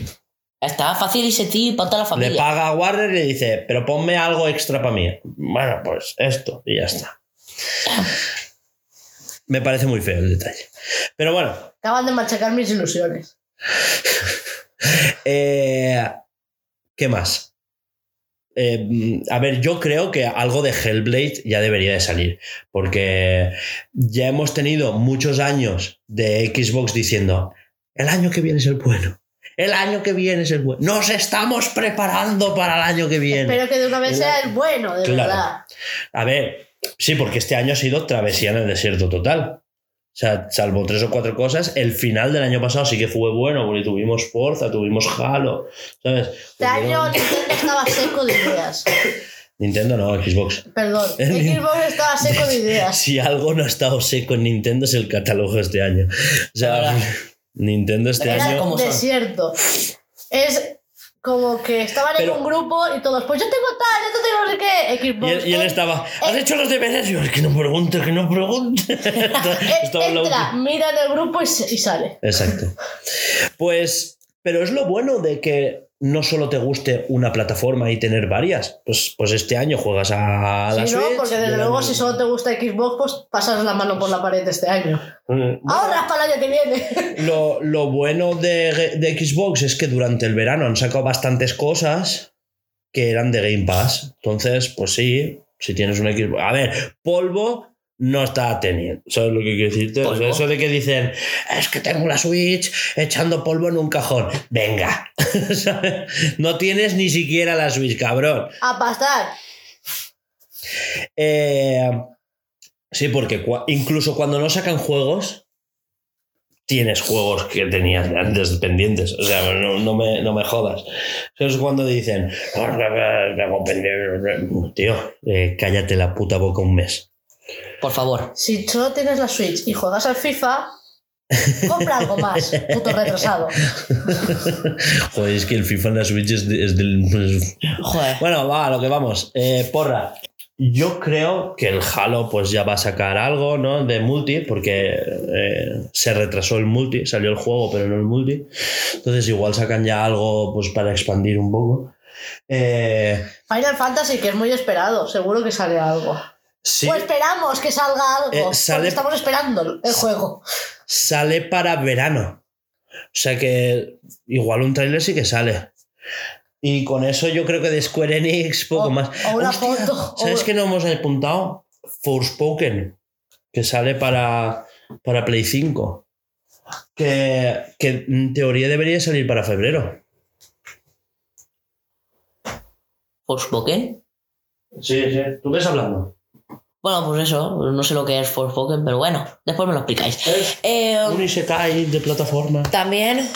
Está fácil y sencillo para toda la Le familia. paga a Warner y le dice, pero ponme algo extra para mí. Bueno, pues esto y ya está. Me parece muy feo el detalle. Pero bueno, Acaban de machacar mis ilusiones. eh, ¿qué más? Eh, a ver, yo creo que algo de Hellblade ya debería de salir, porque ya hemos tenido muchos años de Xbox diciendo, el año que viene es el bueno, el año que viene es el bueno, nos estamos preparando para el año que viene. Espero que de una vez sea el bueno, de Claro. verdad. A ver, sí, porque este año ha sido travesía en el desierto total. O sea, salvo tres o cuatro cosas, el final del año pasado sí que fue bueno, porque tuvimos Forza, tuvimos Halo, ¿sabes? Este año Nintendo estaba seco de ideas. Nintendo no, Xbox. Perdón. Xbox estaba seco de ideas. Si algo no ha estado seco en Nintendo es el catálogo este año. O sea. Nintendo este Era año... como-. Desierto. Es como que estaban Pero- en un grupo y todos, pues yo tengo tal, yo tengo no sé qué. Y Xbox. él, y él en- estaba, ¿has hecho los deberes? Y yo, "Es que no pregunte, que no pregunte. Estaba Entra, mira en el grupo y sale. Exacto. Pues, pero es lo bueno de que no solo te guste una plataforma y tener varias. Pues, pues este año juegas a la Si no, porque desde luego si solo te gusta Xbox, pues pasas la mano por la pared este año. Mm, Ahorras para el año que viene. Lo, lo bueno de, de Xbox es que durante el verano han sacado bastantes cosas que eran de Game Pass. Entonces, pues sí, si tienes un Xbox. A ver, polvo no está teniendo. ¿Sabes lo que quiero decirte? O sea, eso de que dicen, es que tengo la Switch echando polvo en un cajón. Venga. ¿Sabes? no tienes ni siquiera la Switch, cabrón. A pasar. Eh, sí, porque incluso cuando no sacan juegos, tienes juegos que tenías antes pendientes. O sea, no, no me, no me jodas. Eso es cuando dicen, tío, eh, cállate la puta boca un mes. Por favor. Si solo tienes la Switch y juegas al FIFA, compra algo más, puto retrasado. Joder, es que el FIFA en la Switch es, de- es del. es- Joder. Bueno, va, a lo que vamos. Eh, porra. Yo creo que el Halo pues ya va a sacar algo, ¿no? De multi, porque eh, se retrasó el multi, salió el juego, pero no el multi. Entonces igual sacan ya algo pues para expandir un poco. Eh, Final Fantasy, que es muy esperado, seguro que sale algo. Sí, O esperamos que salga algo. Eh, sale- estamos esperando el juego. sale para verano. O sea que igual un tráiler sí que sale. Y con eso yo creo que de Square Enix poco O- más. o una Hostia, foto, o- ¿Sabes qué no hemos apuntado? Forspoken, que sale para, para Play 5. Que, que en teoría debería salir para febrero. ¿Forspoken? Sí, sí. ¿Tú ves hablando? Bueno, pues eso, no sé lo que es Forspoken, pero bueno, después me lo explicáis. Es Eh, un Isekai de plataforma. también,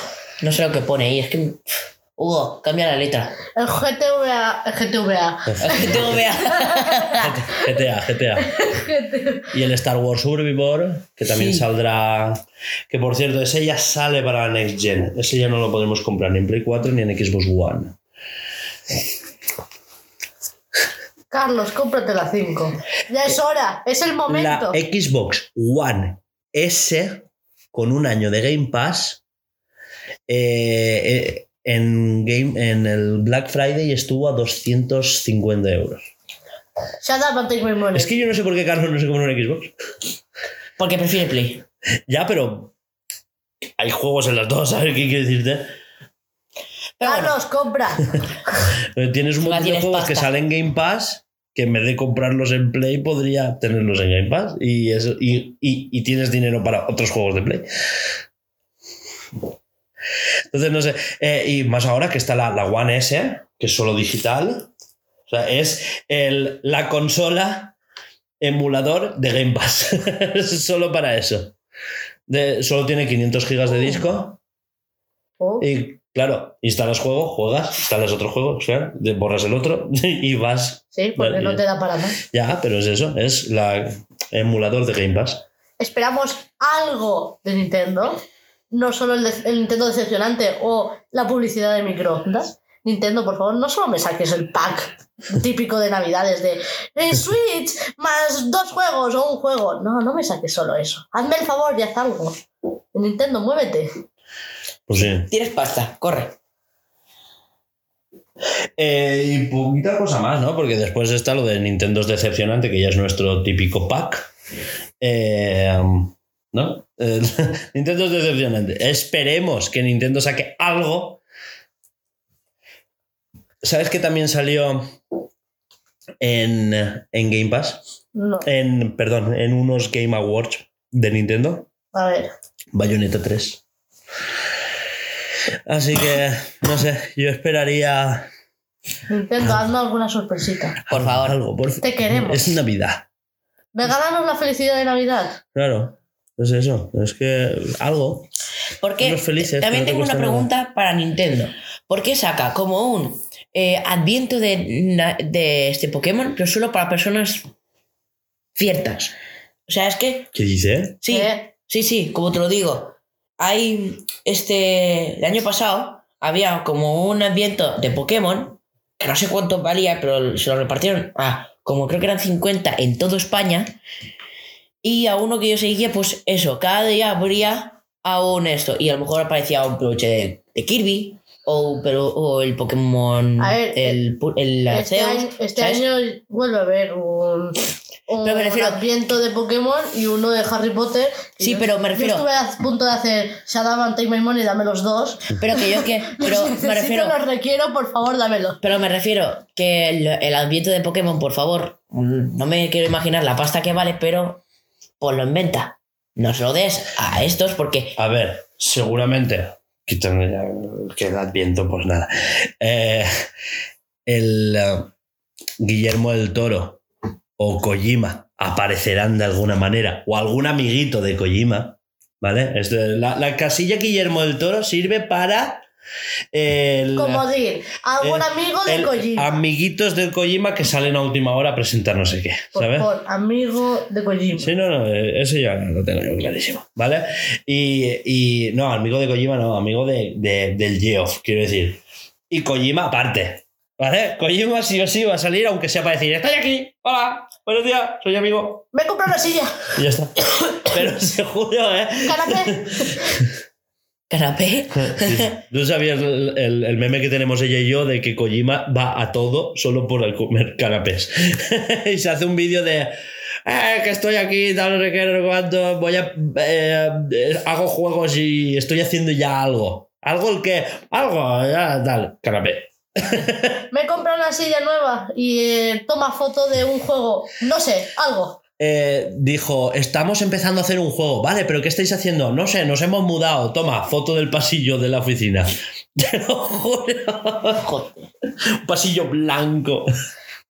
no sé lo que pone ahí, es que. Hugo, cambia la letra. El GTVA. El GTVA. Vea. GTA, GTA. Y el Star Wars Survivor, que también Sí. saldrá. Que por cierto, ese ya sale para la Next Gen. Ese ya no lo podemos comprar ni en Play 4 ni en Xbox One. Carlos, cómprate la 5. Ya es hora, es el La momento. Xbox One S con un año de Game Pass. eh, eh, en, game, en el Black Friday estuvo a 250 euros. Shut up and take my money. Es que yo no sé por qué Carlos no se compra una Xbox. Porque prefiere Play. Ya, pero hay juegos en las dos, ¿sabes qué quiero decirte? Carlos, compra. Tienes un montón de juegos que salen en Game Pass que en vez de comprarlos en Play podría tenerlos en Game Pass y, eso, y, y- y tienes dinero para otros juegos de Play. Entonces, no sé. eh, y más ahora que está la, la One S, que es solo digital. O sea, es el, la consola emulador de Game Pass. es solo para eso. De- solo tiene 500 gigas de disco. Oh, Y claro, instalas juego, juegas, instalas otro juego, o sea, borras el otro y vas. sí, porque Vale, no te da para más. Ya, pero es eso, es la emulador de Game Pass. Esperamos algo de Nintendo. No solo el, de- el Nintendo decepcionante o la publicidad de microondas. Nintendo, por favor, no solo me saques el pack típico de Navidades de eh, Switch más dos juegos o un juego. No, no me saques solo eso. Hazme el favor y haz algo. Nintendo, muévete. Pues sí. tienes pasta, corre. Eh, y poquita cosa más, ¿no? Porque después está lo de Nintendo es decepcionante, que ya es nuestro típico pack. Eh, ¿No? Eh, Nintendo es decepcionante. Esperemos que Nintendo saque algo. ¿Sabes que también salió en, en Game Pass? No, En, perdón, en unos Game Awards de Nintendo. a ver. Bayonetta 3. Así que, no sé, yo esperaría Nintendo, hazme alguna sorpresita. Por favor. algo. Por Te queremos. Es Navidad. Regálanos la felicidad de Navidad. Claro, es eso. Es que algo. Porque felices, también te tengo una nada. pregunta para Nintendo. ¿Por qué saca como un eh, adviento de, de este Pokémon, pero solo para personas ciertas? O sea, es que ¿Qué dice? sí, ¿Qué? sí, sí, como te lo digo. Hay este el año pasado había como un adviento de Pokémon que no sé cuánto valía, pero se lo repartieron a como creo que eran 50 en toda España. Y a uno que yo seguía, pues eso, cada día habría a un esto. Y a lo mejor aparecía un peluche de, de Kirby o, pero, o el Pokémon. A ver, el, pu- el Este, año, este año vuelve a haber un, un Pero me refiero- adviento de Pokémon y uno de Harry Potter. Sí, yo- pero me refiero- Yo estuve a punto de hacer and Take My Money, dame los dos. Pero que yo que. Pero Los me refiero. los requiero, por favor, dámelos. Pero me refiero que el, el adviento de Pokémon, por favor, mm, no me quiero imaginar la pasta que vale, pero ponlo en venta. No se lo des a estos porque A ver, seguramente. Quítame ya que el Adviento, pues nada. Eh, el eh, Guillermo del Toro o Kojima aparecerán de alguna manera, o algún amiguito de Kojima, ¿vale? Esto- la, la casilla Guillermo del Toro sirve para El- Como dir, algún el- amigo de el Kojima. Amiguitos del Kojima que salen a última hora a presentar no sé qué, ¿sabes? por amigo de Kojima. Sí, no, no, eh, eso ya lo tengo yo clarísimo, ¿vale? Y, y no, amigo de Kojima no, amigo de, de- del Geoff, quiero decir. Y Kojima aparte, ¿vale? Kojima sí o sí va a salir, aunque sea para decir, estoy aquí, hola, buenos días, soy amigo. Me compro una silla. Y ya está. Pero se juro, ¿eh? Canapé. Canapé. ¿Tú sabías el, el- el meme que tenemos ella y yo de que Kojima va a todo solo por el comer canapés? y se hace un vídeo de. "Eh, que estoy aquí, tal, no sé qué, no cuánto, voy a. eh, eh, hago juegos y estoy haciendo ya algo. Algo el que. Algo, ya, tal. Canapé. Me compro una silla nueva y eh, toma foto de un juego. No sé, algo. Eh, dijo, estamos empezando a hacer un juego. Vale, pero ¿qué estáis haciendo? No sé, nos hemos mudado. Toma, foto del pasillo de la oficina. Te lo juro. Joder. Un pasillo blanco.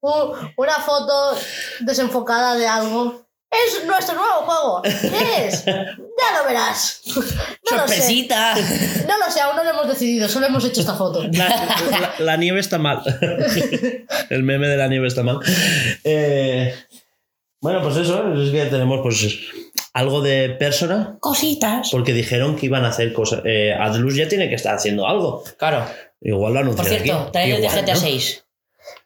Un- una foto desenfocada de algo. Es nuestro nuevo juego. ¿Qué es? Ya lo verás. No lo sé. Sorpresita. No lo sé, aún no lo hemos decidido, solo hemos hecho esta foto. La, la- la nieve está mal. El meme de la nieve está mal. Eh, bueno, pues eso, es que tenemos pues algo de persona, Cositas. porque dijeron que iban a hacer cosas. Eh, Adlus ya tiene que estar haciendo algo. Claro. Igual lo Por anuncian cierto, aquí. trailer de GTA ¿no? 6.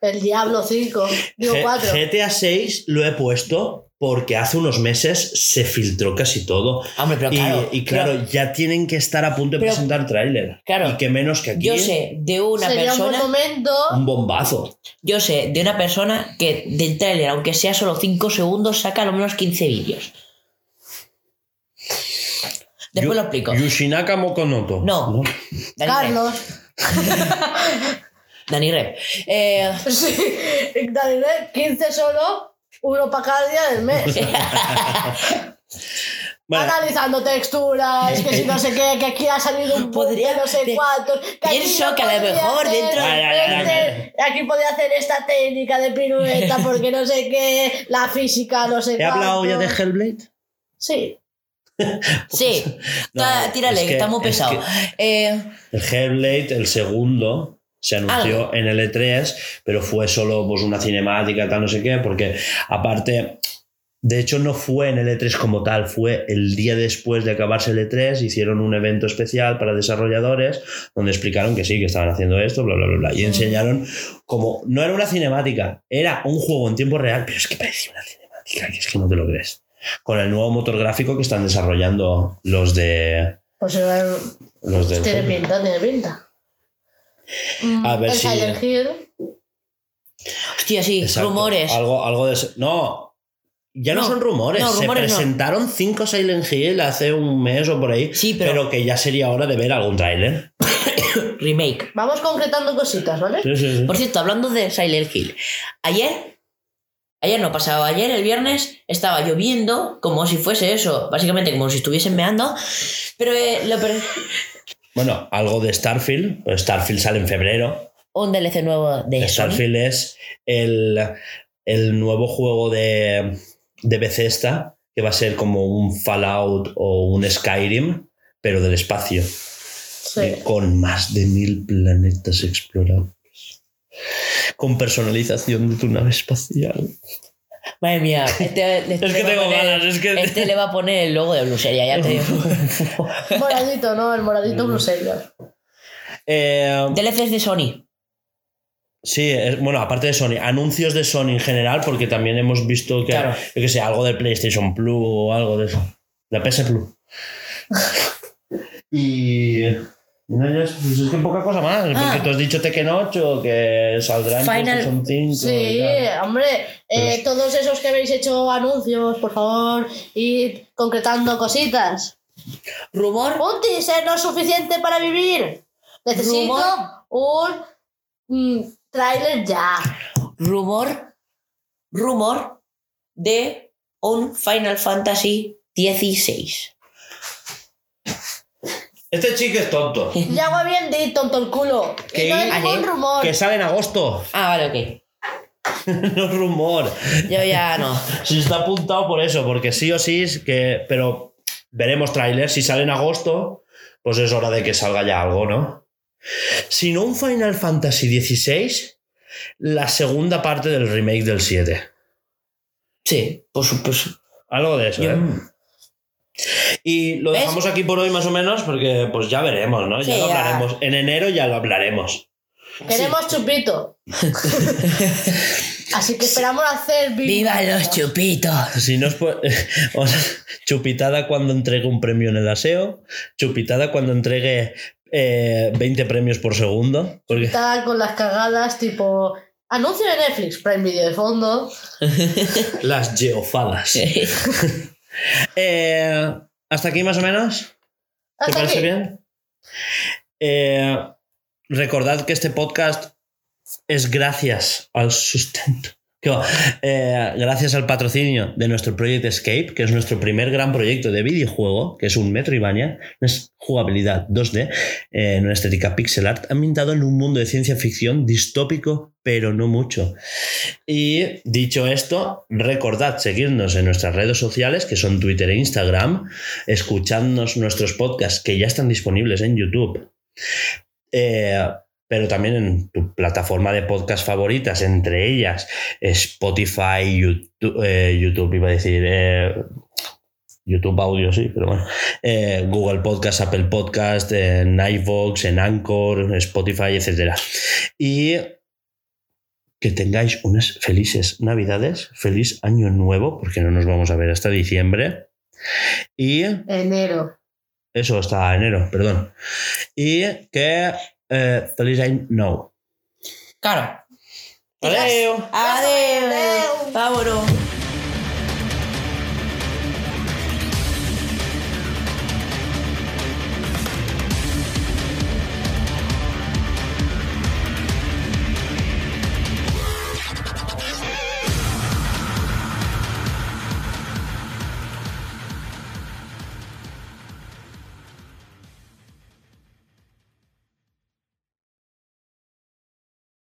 El Diablo 5, digo G- 4. GTA 6 lo he puesto porque hace unos meses se filtró casi todo. Hombre, pero Y- claro. y, claro, pero ya tienen que estar a punto de pero- presentar tráiler. Claro. Y que menos que aquí. yo sé de una Sería un buen persona. momento. Un bombazo. Yo sé de una persona que del tráiler, aunque sea solo 5 segundos, saca al menos 15 vídeos. Después Yu- lo explico. Yushinaka Mokonoto. No. Dani Rep. Carlos. Dani Rep. Eh, Sí, Dani, ¿eh? 15 solo, uno para cada día del mes. Bueno, Analizando texturas, que si no sé qué, que aquí ha salido un Podría- de no sé de- cuántos. Que pienso no que a lo podría mejor dentro- ay, este- Aquí podía hacer esta técnica de pirueta porque no sé qué, la física, no sé ¿He hablado ya de. Hellblade? Sí. sí, No, tírale, es que, está muy es pesado. Eh, El Hellblade, el segundo, se anunció en el E3, pero fue solo pues, una cinemática, tal, no sé qué, porque aparte, de hecho no fue en el E3 como tal, fue el día después de acabarse el E3, hicieron un evento especial para desarrolladores donde explicaron que sí, que estaban haciendo esto, bla, bla, bla, bla, y enseñaron como, no era una cinemática, era un juego en tiempo real, pero es que parecía una cinemática, que es que no te lo crees. Con el nuevo motor gráfico que están desarrollando los de... Pues Los del tiene pinta, tiene pinta. Mm, A ver el si- Silent Hill. hostia, sí, Exacto. rumores. Algo, algo de. No, ya no, No, son rumores. no, rumores Se no. presentaron cinco Silent Hill hace un mes o por ahí. Sí, pero- que ya sería hora de ver algún tráiler. Remake. Vamos concretando cositas, ¿vale? Sí, sí, sí. Por cierto, hablando de Silent Hill, ayer, ayer no pasaba, ayer el viernes estaba lloviendo como si fuese eso, básicamente como si estuviesen meando, pero eh, lo per- Bueno, algo de Starfield. pues Starfield sale en febrero. un DLC nuevo de Sony. Starfield es el, el nuevo juego de, de Bethesda que va a ser como un Fallout o un Skyrim, pero del espacio. Sí. Con más de mil planetas explorados. Con personalización de tu nave espacial. Madre mía, este, este Es que le va a tengo poner- ganas, es que- Este le va a poner el logo de Bluseria, ya te digo. Moradito, ¿no? El Mm. moradito Blue Sailor. Eh, DLCs de Sony. sí, es- bueno, aparte de Sony, anuncios de Sony en general, porque también hemos visto que, Claro. yo que sé, algo del PlayStation Plus o algo de eso. La PS Plus. y. No, ya es, pues es que poca cosa más, porque Ah. tú has dicho Tekken 8, que saldrá en Final- PlayStation 5. y Sí, hombre, eh, Pero- todos esos que habéis hecho anuncios, por favor, id concretando cositas. Rumor. Un teaser no es suficiente para vivir. Necesito un mm, tráiler ya. Rumor. Rumor de un Final Fantasy XVI. Este chico es tonto. Ya va bien de tonto el culo. Que no hay ir- ningún rumor. Que sale en agosto. Ah, vale, ok. no es rumor. Yo ya no. Sí está apuntado por eso, porque sí o sí es que. Pero veremos trailers. Si sale en agosto, pues es hora de que salga ya algo, ¿no? Si no un Final Fantasy XVI, la segunda parte del remake del 7. Sí, por supuesto. Algo de eso, Yo- ¿eh? Y lo ¿Ves? dejamos aquí por hoy más o menos porque pues ya veremos, ¿no? Ya Sí, lo ya. hablaremos. En enero ya lo hablaremos. Queremos chupito. Así que esperamos hacer ¡Viva los chupitos! Si nos pu- o sea, chupitada cuando entregue un premio en el aseo, chupitada cuando entregue eh, 20 premios por segundo. Porque Está con las cagadas tipo anuncio de Netflix, Prime Video de fondo. las geofadas. Eh, ¿Hasta aquí más o menos? ¿Te Hasta parece aquí. bien? Eh, recordad que este podcast es gracias al sustento. eh, gracias al patrocinio de nuestro Project Escape, que es nuestro primer gran proyecto de videojuego, que es un Metroidvania, es jugabilidad 2D, eh, en una estética pixel art, ambientado en un mundo de ciencia ficción distópico, pero no mucho. Y dicho esto, recordad seguirnos en nuestras redes sociales, que son Twitter e Instagram, escuchadnos nuestros podcasts que ya están disponibles en YouTube. Eh, pero también en tu plataforma de podcast favoritas, entre ellas Spotify, YouTube, eh, YouTube iba a decir, eh, YouTube Audio, sí, pero bueno, eh, Google Podcast, Apple Podcast, en iVoox, en Anchor, Spotify, etc. Y que tengáis unas felices Navidades, feliz Año Nuevo, porque no nos vamos a ver hasta diciembre. Y Enero. eso hasta enero, perdón. Y que eh, feliz año no. Claro. Adiós. Adiós. Adiós. Vámonos.